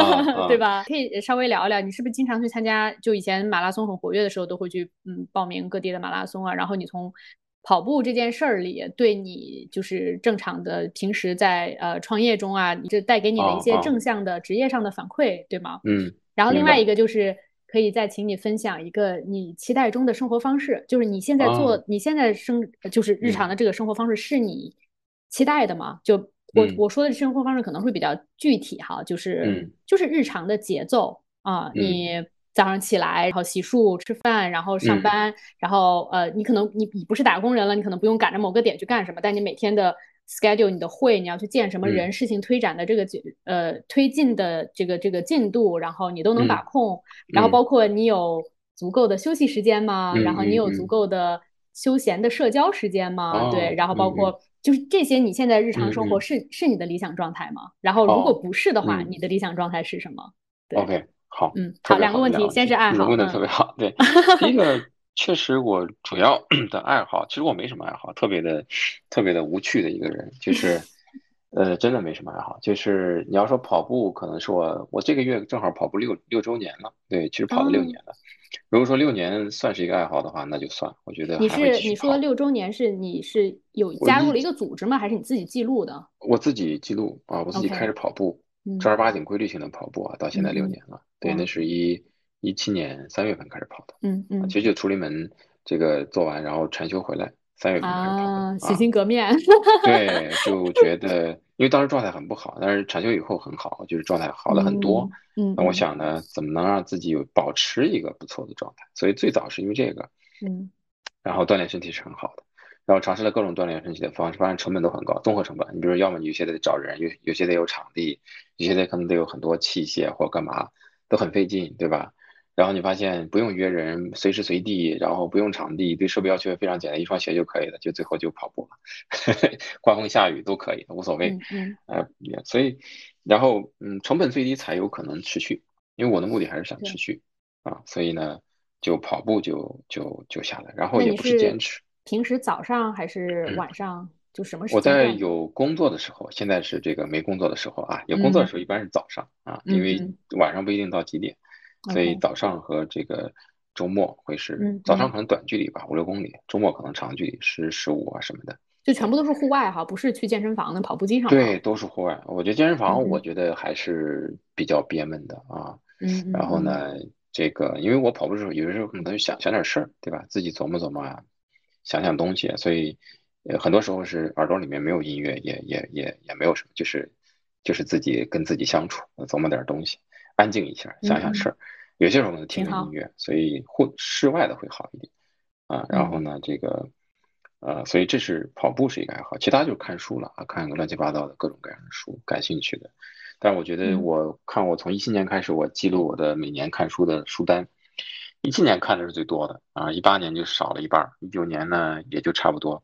对吧？可以稍微聊一聊，你是不是经常去参加？就以前马拉松很活跃的时候，都会去嗯报名各地的马拉松啊。然后你从跑步这件事儿里，对你就是正常的平时在呃创业中啊，这带给你的一些正向的职业上的反馈，对吗？嗯，然后另外一个就是可以再请你分享一个你期待中的生活方式，就是你现在做、啊你现在生就是日常的这个生活方式是你期待的嘛？就我、嗯。我说的生活方式可能会比较具体哈，就是、嗯。就是日常的节奏啊，嗯。你早上起来，然后洗漱、吃饭，然后上嗯。班，然后呃，你可能你你不是打工人了，你可能不用赶着某个点去干什么，但你每天的 schedule 你的会，你要去见什么人，嗯。事情推展的这个呃推进的这个这个进度，然后你都能把嗯。控，然后嗯。包括你有足够的休息时间吗？嗯然后你有足够的休闲的社交时间吗？对，哦然后包括就是这些，你现在日常生活是是你的理想状态吗？然后如果哦不是的话，嗯你的理想状态是什么？对 OK，好，嗯好两个问题先是爱好嗯问的嗯特别好。对，第一个确实我主要 的爱好，其实我没什么爱好，特别的特别的无趣的一个人，就 是呃，真的没什么爱好。就是你要说跑步，可能是我我这个月正好跑步六六周年了，对，其实跑了六哦年了。如果说六年算是一个爱好的话，那就算，我觉得你还是你说。六周年是你是有加入了一个组织吗？还是你自己记录的我自己记录啊，我自己开始跑步，嗯正儿八经规律性的跑步啊，到现在六年了。对，那是一一七年三月份开始跑的。嗯嗯啊其实就出离门这个做完，然后禅修回来，三月份开始跑的啊，洗啊。心革面。对，就觉得，因为当时状态很不好，但是禅修以后很好，就是状态好了很多。嗯嗯那我想呢，怎么能让自己有保持一个不错的状态？所以最早是因为这个，嗯然后锻炼身体是很好的，然后尝试了各种锻炼身体的方式，发现成本都很高，综合成本。你比如说，要么你有些得找人，有有些得有场地，有些得可能得有很多器械或干嘛，都很费劲，对吧？然后你发现不用约人，随时随地，然后不用场地，对设备要求也非常简单，一双鞋就可以了，就最后就跑步了，刮风下雨都可以，无所谓。嗯嗯呃，也所以，然后嗯，成本最低才有可能持续，因为我的目的还是想持续啊，所以呢，就跑步就就就下来，然后也不是坚持。平时早上还是嗯晚上？就什么时我在？有工作的时候，现在是这个没工作的时候啊，有工作的嗯时候一般是早上啊，嗯因为嗯晚上不一定到几点，所以早上和这个周末会是早上可能短距离吧，五六公里，周末可能长距离，十十五啊什么的。就全部都是户外哈，不是去健身房的跑步机上。对，都是户外。我觉得健身房，嗯我觉得还是比较憋闷的啊。嗯嗯然后呢，这个因为我跑步的时候，有的时候可能想想点事儿，对吧？自己琢磨琢磨啊，想想东西，所以呃，很多时候是耳朵里面没有音乐，也也也也没有什么，就是就是自己跟自己相处，琢磨点东西，安静一下，想想事儿。有些时候呢，听着音乐，所以户室外的会好一点啊。然后嗯呢，这个呃，所以这是跑步是一个爱好，其他就是看书了啊，看个乱七八糟的各种各样的书，感兴趣的。但我觉得嗯我看我从一七年开始，我记录我的每年看书的书单。一七年看的是最多的啊，一八年就少了一半儿，一九年呢也就差不多，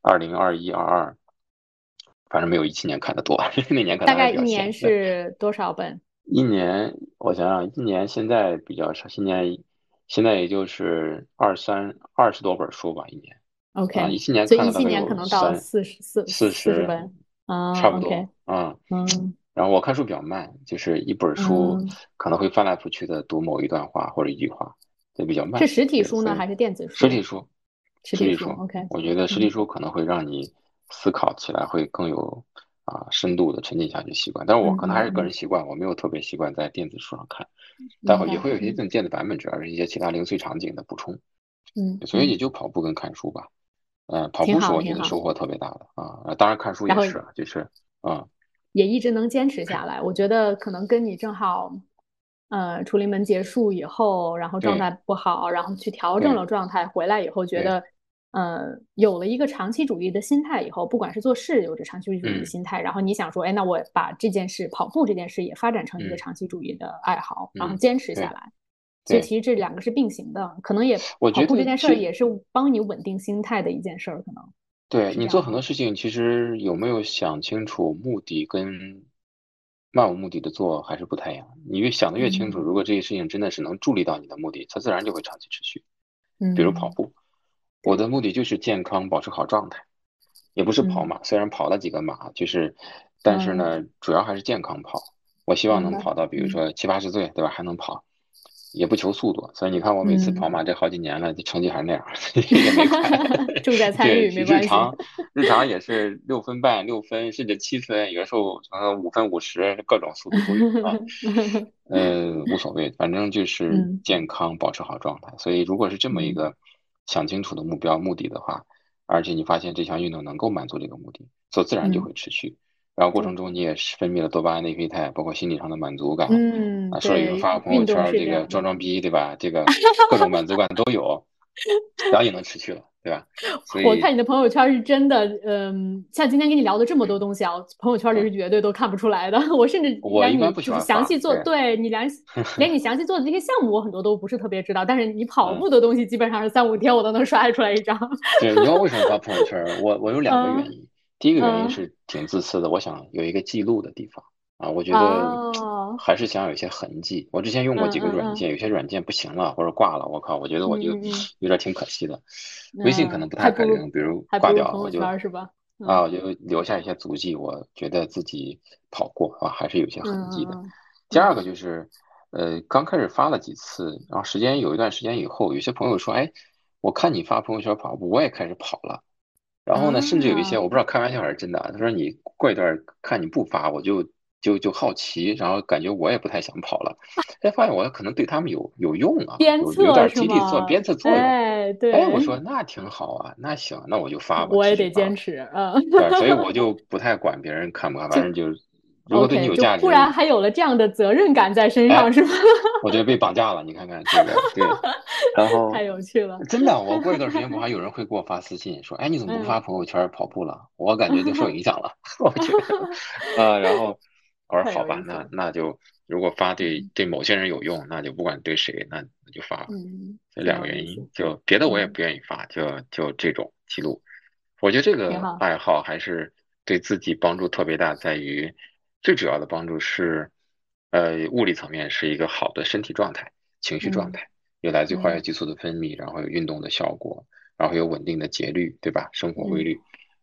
二零二一、二二，反正没有一七年看的多，那年可能大概一年是多少本？一年，我想想，一年现在比较少，现在现在也就是二三二十多本书吧，一年。OK，啊，一七年所以一看了大概有七年可能到三四十四四十四十本啊差不多 OK，嗯。嗯然后我看书比较慢，就是一本书嗯可能会翻来覆去的读某一段话或者一句话，就比较慢。是实体对所以书呢还是电子书？实体书，实体书书。OK，我觉得实体嗯书可能会让你思考起来会更有啊深度的沉浸下去习惯。但是我可能还是个人习惯，我没有特别习惯在电子书上看，待会明也会有一些嗯更电子版本，主要是一些其他零碎场景的补充。嗯所以也嗯就跑步跟看书吧。嗯，跑挺步是我觉得收获特别大的啊，呃当然看书也是，就是嗯。也一直能坚持下来。我觉得可能跟你正好，呃，楚临门结束以后，然后状对态不好，然后去调整对了状态，回来以后觉对得，呃，有了一个长期主义的心态以后，不管是做事有着长期主义的嗯心态，然后你想说，哎，那我把这件事跑步这件事也发展成一个嗯长期主义的爱好，然后嗯坚持下对来。所以其实这两个是并行的，可能也跑步这件事儿也是帮你稳定心态的一件事儿，可能对你做？很多事情，其实有没有想清楚目的跟漫无目的的做还是不太一样。你越想的越清楚，如果这些事情真的是能助力到你的目的，它自然就会长期持续。嗯，比如跑步，我的目的就是健康，保持好状态，也不是跑马，虽然跑了几个马，就是，但是呢，主要还是健康跑。我希望能跑到，比如说七八十岁，对吧？还能跑。也不求速度，所以你看我每次跑马这好几年了，这成绩还是那样，也没快。重在参与，没关系。日常日常也是六分半、六分，甚至七分，有的时候呃五分五十，各种速度都有啊。呃，无所谓，反正就是健康，保持好状态。所以如果是这么一个想清楚的目标目的的话，而且你发现这项运动能够满足这个目的，所以自然就会持续。然后过程中你也是分泌了多巴胺、内啡肽，包括心理上的满足感。嗯，啊，说有人发个朋友圈，这个装装逼，对吧？这个 各种满足感都有，然后也能持续了，对吧？我看你的朋友圈是真的，嗯，像今天跟你聊的这么多东西啊，朋友圈里是绝对都看不出来的。我甚至连你就是详细做，对你连 连你详细做的这些项目，我很多都不是特别知道。但是你跑步的东西，基本上是三五天我都能刷出来一张。对，你知道为什么发朋友圈？我 我有两个原因。第一个原因是挺自私的，我想有一个记录的地方啊，我觉得还是想有一些痕迹。我之前用过几个软件，有些软件不行了或者挂了，我靠，我觉得我就有点挺可惜的。微信可能不太可能，比如挂掉我就啊，我就留下一些足迹，我觉得自己跑过啊，还是有些痕迹的。第二个就是，呃，刚开始发了几次，然后时间有一段时间以后，有些朋友说，哎，我看你发朋友圈跑步，我也开始跑了。然后呢，甚至有一些我不知道开玩笑还是真的，他说你过一段看你不发，我就就就好奇，然后感觉我也不太想跑了，哎，发现我可能对他们有有用啊，有有点激励作鞭策作用，哎，对，哎，我说那挺好啊，那行，那我就发吧，我也得坚持，嗯，对，所以我 就不太管别人看不看，反正就。如果对你有价值，突然还有了这样的责任感在身上，是吗？我觉得被绑架了，你看看这个，对，然后太有趣了，真的。我过一段时间，我还 有人会给我发私信说：“哎，你怎么不发朋友圈跑步了？”我感觉就受影响了，我觉得啊。然后我说：“好吧，那那就如果发对对某些人有用，那就不管对谁，那那就发嗯。”这两个原因，就别的我也不愿意发，就就这种记录。我觉得这个爱好还是对自己帮助特别大，在于。最主要的帮助是，呃，物理层面是一个好的身体状态、情绪状态，有来自于化学激素的分泌，然后有运动的效果，然后有稳定的节律，对吧？生活规律，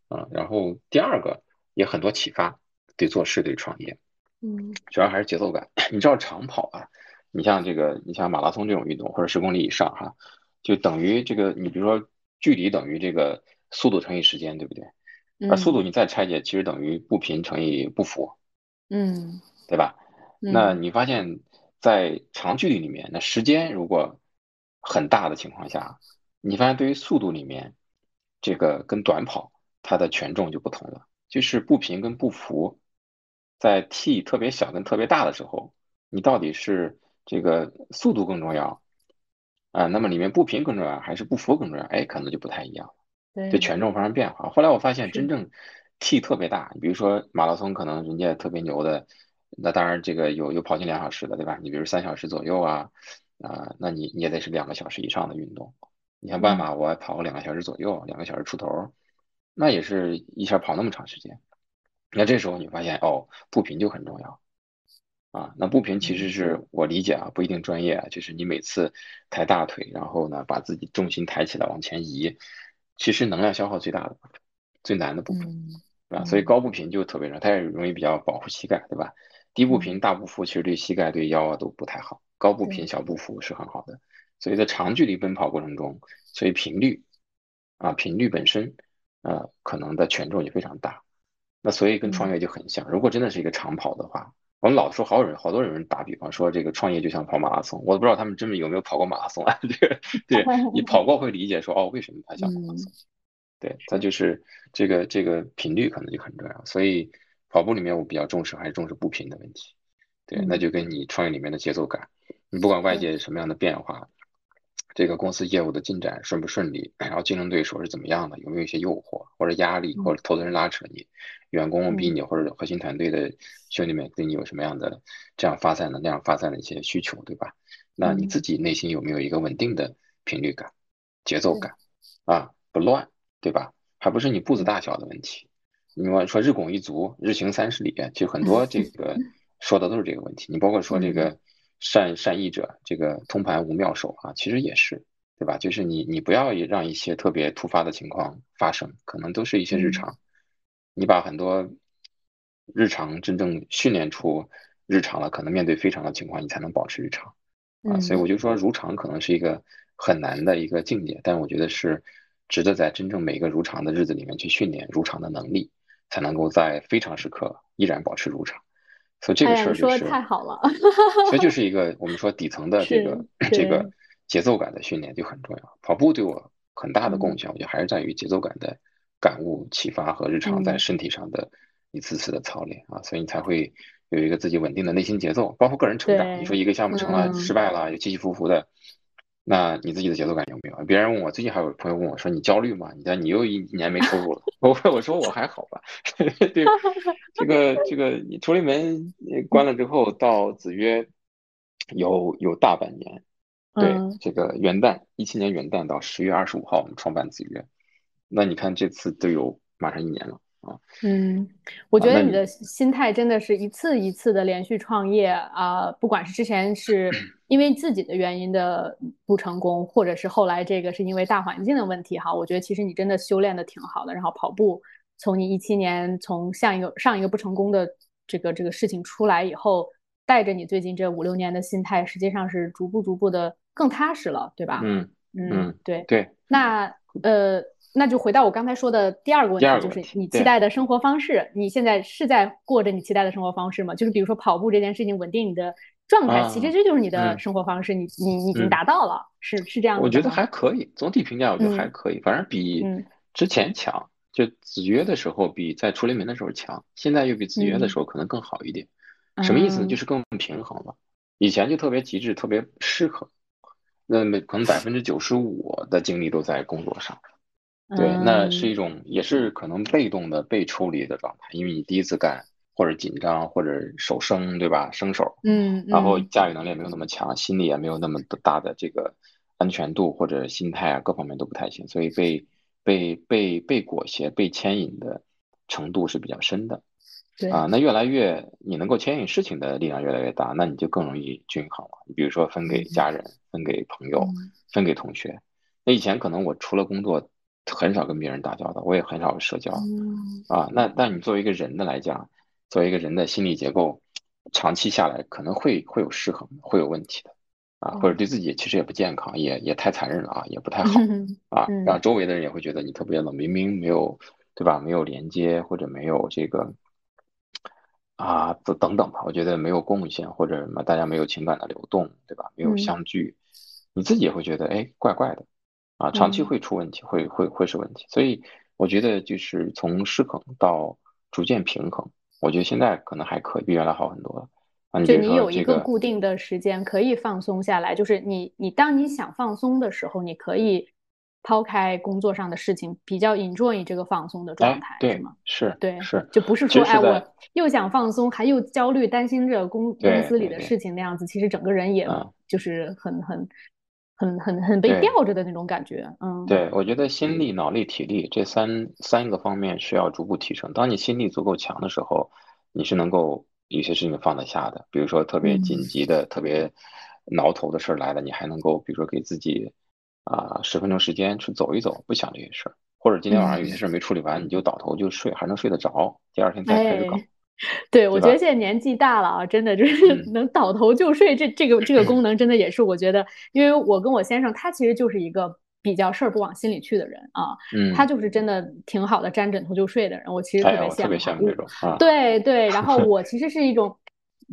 啊，然后第二个也很多启发，对做事、对创业，嗯，主要还是节奏感。你知道长跑啊，你像这个，你像马拉松这种运动，或者十公里以上哈，就等于这个，你比如说距离等于这个速度乘以时间，对不对？而速度你再拆解，其实等于步频乘以步幅。嗯，对吧？那你发现，在长距离里面，那时间如果很大的情况下，你发现对于速度里面，这个跟短跑它的权重就不同了。就是步频跟步幅，在 t 特别小跟特别大的时候，你到底是这个速度更重要啊？那么里面步频更重要还是步幅更重要？哎，可能就不太一样了，对，权重发生变化。后来我发现，真正 T 特别大，比如说马拉松，可能人家特别牛的，那当然这个有有跑进两小时的，对吧？你比如三小时左右啊，啊，那你你也得是两个小时以上的运动。你像半马，我跑个两个小时左右，两个小时出头，那也是一下跑那么长时间。那这时候你发现哦，步频就很重要啊。那步频其实是我理解啊，不一定专业啊，就是你每次抬大腿，然后呢把自己重心抬起来往前移，其实能量消耗最大的、最难的部分。对吧？所以高步频就特别重它也容易比较保护膝盖，对吧？低步频、大步幅其实对膝盖、对腰啊都不太好。高步频、小步幅是很好的。所以在长距离奔跑过程中，所以频率啊，频率本身呃可能的权重也非常大。那所以跟创业就很像。如果真的是一个长跑的话，我们老说好人好多人打比方说这个创业就像跑马拉松，我都不知道他们真的有没有跑过马拉松啊？这 个对你跑过会理解说哦，为什么它像马拉松？对，它就是这个这个频率可能就很重要，所以跑步里面我比较重视还是重视步频的问题。对，那就跟你创业里面的节奏感，你不管外界什么样的变化，这个公司业务的进展顺不顺利，然后竞争对手是怎么样的，有没有一些诱惑或者压力，或者投资人拉扯你，员工逼你，或者核心团队的兄弟们对你有什么样的这样发散的那样发散的一些需求，对吧？那你自己内心有没有一个稳定的频率感、节奏感啊？不乱。对吧？还不是你步子大小的问题。你说日拱一卒，日行三十里，其实很多这个 说的都是这个问题。你包括说这个善善意者，这个通盘无妙手啊，其实也是，对吧？就是你你不要让一些特别突发的情况发生，可能都是一些日常。你把很多日常真正训练出日常了，可能面对非常的情况，你才能保持日常啊。所以我就说，如常可能是一个很难的一个境界，但我觉得是值得在真正每一个如常的日子里面去训练如常的能力，才能够在非常时刻依然保持如常。所以这个事儿就是太好了，所以就是一个我们说底层的这个这个节奏感的训练就很重要。跑步对我很大的贡献，我觉得还是在于节奏感的感悟、启发和日常在身体上的一次次的操练啊，所以你才会有一个自己稳定的内心节奏，包括个人成长。你说一个项目成了失败了，有起起伏伏的。那你自己的节奏感有没有？别人问我，最近还有朋友问我说：“你焦虑吗？你看你又一年没收入了。”我我说我还好吧。对，这个这个，你崇礼门关了之后到子曰，有有大半年。对，这个元旦一七年元旦到十月二十五号，我们创办子曰。那你看这次都有马上一年了。嗯，我觉得你的心态真的是一次一次的连续创业啊，不管是之前是 因为自己的原因的不成功，或者是后来这个是因为大环境的问题哈，我觉得其实你真的修炼的挺好的。然后跑步，从你一七年从上一个上一个不成功的这个这个事情出来以后，带着你最近这五六年的心态，实际上是逐步逐步的更踏实了，对吧？嗯嗯，对对。那呃。那就回到我刚才说的第二个问题，就是你期待的生活方式，你现在是在过着你期待的生活方式吗？就是比如说跑步这件事情，稳定你的状态，其实这就是你的生活方式，你你已经达到了，是是这样的。我觉得还可以，总体评价我觉得还可以，反正比之前强。就子曰的时候比在出联名的时候强，现在又比子曰的时候可能更好一点。什么意思呢？就是更平衡了。以前就特别极致，特别失衡，那么可能百分之九十五的精力都在工作上。对，那是一种也是可能被动的被抽离的状态，因为你第一次干，或者紧张，或者手生，对吧？生手，嗯，然后驾驭能力也没有那么强，心理也没有那么大的这个安全度或者心态啊，各方面都不太行，所以被被被被裹挟、被牵引的程度是比较深的。对啊，那越来越你能够牵引事情的力量越来越大，那你就更容易均衡了。你比如说分给家人、分给朋友、分给同学，那以前可能我除了工作。很少跟别人打交道，我也很少社交啊。那但你作为一个人的来讲，作为一个人的心理结构，长期下来可能会会有失衡，会有问题的啊，或者对自己其实也不健康，也也太残忍了啊，也不太好啊。然后周围的人也会觉得你特别冷，明明没有对吧？没有连接或者没有这个啊，等等等吧。我觉得没有贡献或者什么，大家没有情感的流动，对吧？没有相聚，你自己也会觉得哎，怪怪的。啊，长期会出问题，会会会是问题，所以我觉得就是从失衡到逐渐平衡，我觉得现在可能还可以，比原来好很多了。啊，就你有一个固定的时间可以放松下来，就是你你当你想放松的时候，你可以抛开工作上的事情，比较 enjoy 这个放松的状态，是吗？是，对，是，就不是说哎，我又想放松，还又焦虑，担心着公公司里的事情那样子，其实整个人也就是很很。很很很被吊着的那种感觉，嗯，对，我觉得心力、脑力、体力这三三个方面是要逐步提升。当你心力足够强的时候，你是能够有些事情放得下的。比如说特别紧急的、特别挠头的事儿来了，你还能够，比如说给自己啊十分钟时间去走一走，不想这些事儿，或者今天晚上有些事儿没处理完，你就倒头就睡，还能睡得着，第二天再开始搞。对，我觉得现在年纪大了啊，真的就是 能倒头就睡，这这个这个功能真的也是我觉得，因为我跟我先生他其实就是一个比较事儿不往心里去的人啊，嗯，他就是真的挺好的，沾枕头就睡的人，我其实特别羡慕这种啊，对对，然后 我其实是一种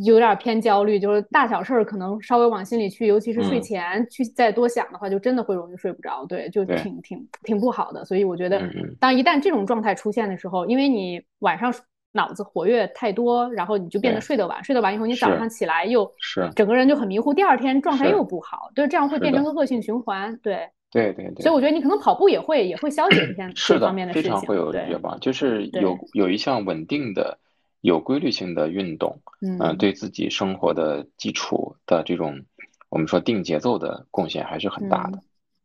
有点偏焦虑，就是大小事儿可能稍微往心里去，尤其是睡前去再多想的话，就真的会容易睡不着，对，就挺挺挺不好的，所以我觉得，当一旦这种状态出现的时候，因为你晚上。脑子活跃太多，然后你就变得睡得晚，睡得晚以后，你早上起来又是整个人就很迷糊，第二天状态又不好，就是，这样会变成个恶性循环。对，对对对。所以我觉得你可能跑步也会也会消解一 些这方面的事情。非常会有对吧？就是有有一项稳定的、有规律性的运动，嗯，对自己生活的基础的这种我们说定节奏的贡献还是很大的。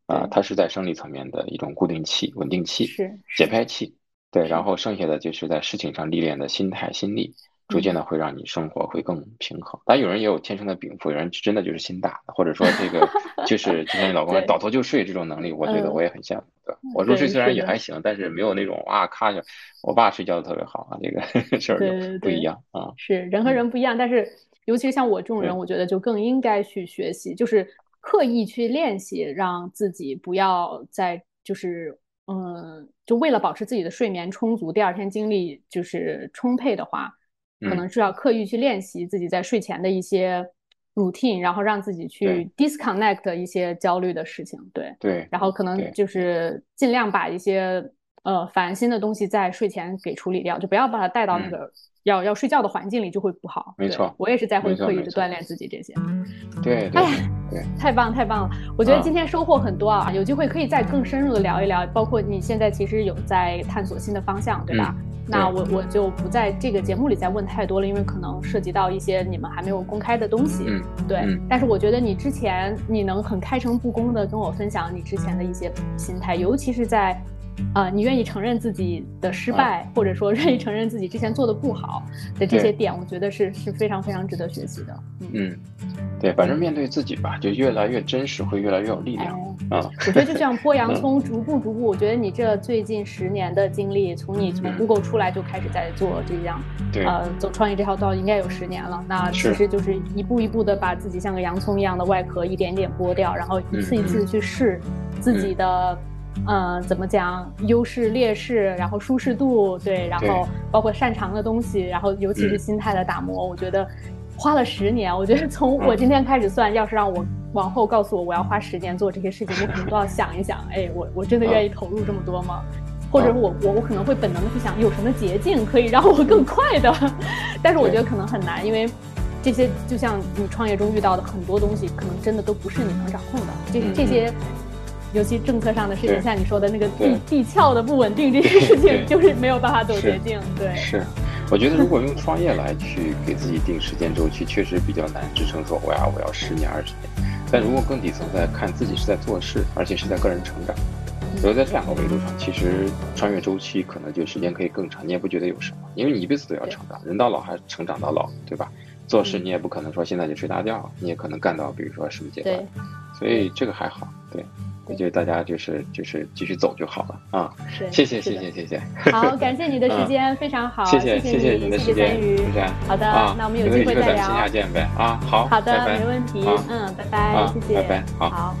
啊，它是在生理层面的一种固定器、稳定器、是节拍器。对，然后剩下的就是在事情上历练的心态、心力，逐渐的会让你生活会更平衡。但有人也有天生的禀赋，有人真的就是心大，或者说这个 就是就像你老公倒头就睡这种能力，我觉得我也很羡慕。对，我入睡虽然也还行，但是没有那种哇咔就，我爸睡觉的特别好啊，这个 事儿不一样啊。是人和人不一样，但是尤其是像我这种人，我觉得就更应该去学习，就是刻意去练习，让自己不要再就是嗯，就为了保持自己的睡眠充足，第二天精力就是充沛的话，可能是要刻意去练习自己在睡前的一些。routine，然后让自己去 disconnect 一些焦虑的事情，对对，然后可能就是尽量把一些呃烦心的东西在睡前给处理掉，就不要把它带到那个要要睡觉的环境里，就会不好。没错，我也是在会刻意的锻炼自己这些。对，哎呀，太棒太棒了！我觉得今天收获很多啊，有机会可以再更深入的聊一聊，包括你现在其实有在探索新的方向，对吧？那我我就不在这个节目里再问太多了，因为可能涉及到一些你们还没有公开的东西。嗯，对。但是我觉得你之前你能很开诚布公的跟我分享你之前的一些心态，尤其是在，呃，你愿意承认自己的失败，或者说愿意承认自己之前做的不好的这些点，我觉得是是非常非常值得学习的。嗯。对，反正面对自己吧，就越来越真实，会越来越有力量。嗯，我觉得就像 剥洋葱，逐步逐步。我觉得你这最近十年的经历，从你从 Google 出来就开始在做这样，呃，走创业这条道，应该有十年了。那其实就是一步一步的把自己像个洋葱一样的外壳一点点剥掉，然后一次一次去试自己的，嗯，怎么讲，优势劣势，然后舒适度，对，然后包括擅长的东西，然后尤其是心态的打磨，我觉得。花了十年，我觉得从我今天开始算，要是让我往后告诉我我要花十年做这些事情，我可能都要想一想，哎，我我真的愿意投入这么多吗？或者我我我可能会本能的去想，有什么捷径可以让我更快的？但是我觉得可能很难，因为这些就像你创业中遇到的很多东西，可能真的都不是你能掌控的。这这些，尤其政策上的事情，像你说的那个地地壳的不稳定，这些事情 就是没有办法走捷径。对，是。我觉得如果用创业来去给自己定时间周期，确实比较难支撑。说我呀，我要十年、二十年。但如果更底层在看自己是在做事，而且是在个人成长，所以在这两个维度上，其实穿越周期可能就时间可以更长。你也不觉得有什么，因为你一辈子都要成长，人到老还成长到老，对吧？做事你也不可能说现在就睡大觉，你也可能干到比如说什么阶段，所以这个还好，对。我觉得大家就是就是继续走就好了啊！谢谢谢谢谢谢。好，感谢你的时间，非常好。谢谢谢谢你的时间，好的，那我们有机会再聊。线下见呗啊！好，好的，没问题。嗯，拜拜，谢谢，拜拜，好。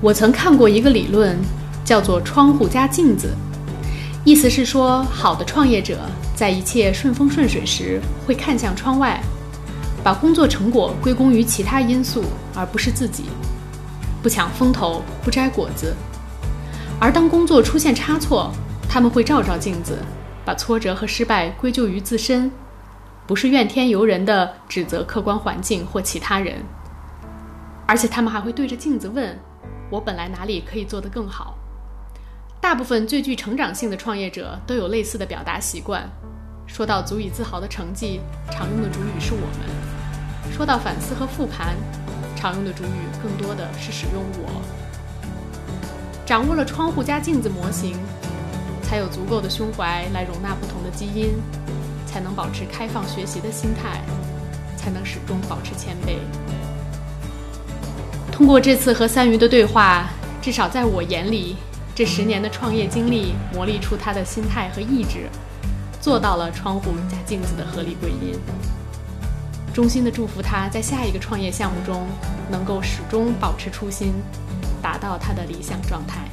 我曾看过一个理论，叫做“窗户加镜子”。意思是说，好的创业者在一切顺风顺水时，会看向窗外，把工作成果归功于其他因素，而不是自己，不抢风头，不摘果子。而当工作出现差错，他们会照照镜子，把挫折和失败归咎于自身，不是怨天尤人的指责客观环境或其他人，而且他们还会对着镜子问：“我本来哪里可以做得更好？”大部分最具成长性的创业者都有类似的表达习惯。说到足以自豪的成绩，常用的主语是我们；说到反思和复盘，常用的主语更多的是使用我。掌握了窗户加镜子模型，才有足够的胸怀来容纳不同的基因，才能保持开放学习的心态，才能始终保持谦卑。通过这次和三鱼的对话，至少在我眼里。这十年的创业经历磨砺出他的心态和意志，做到了窗户加镜子的合理归因。衷心的祝福他在下一个创业项目中能够始终保持初心，达到他的理想状态。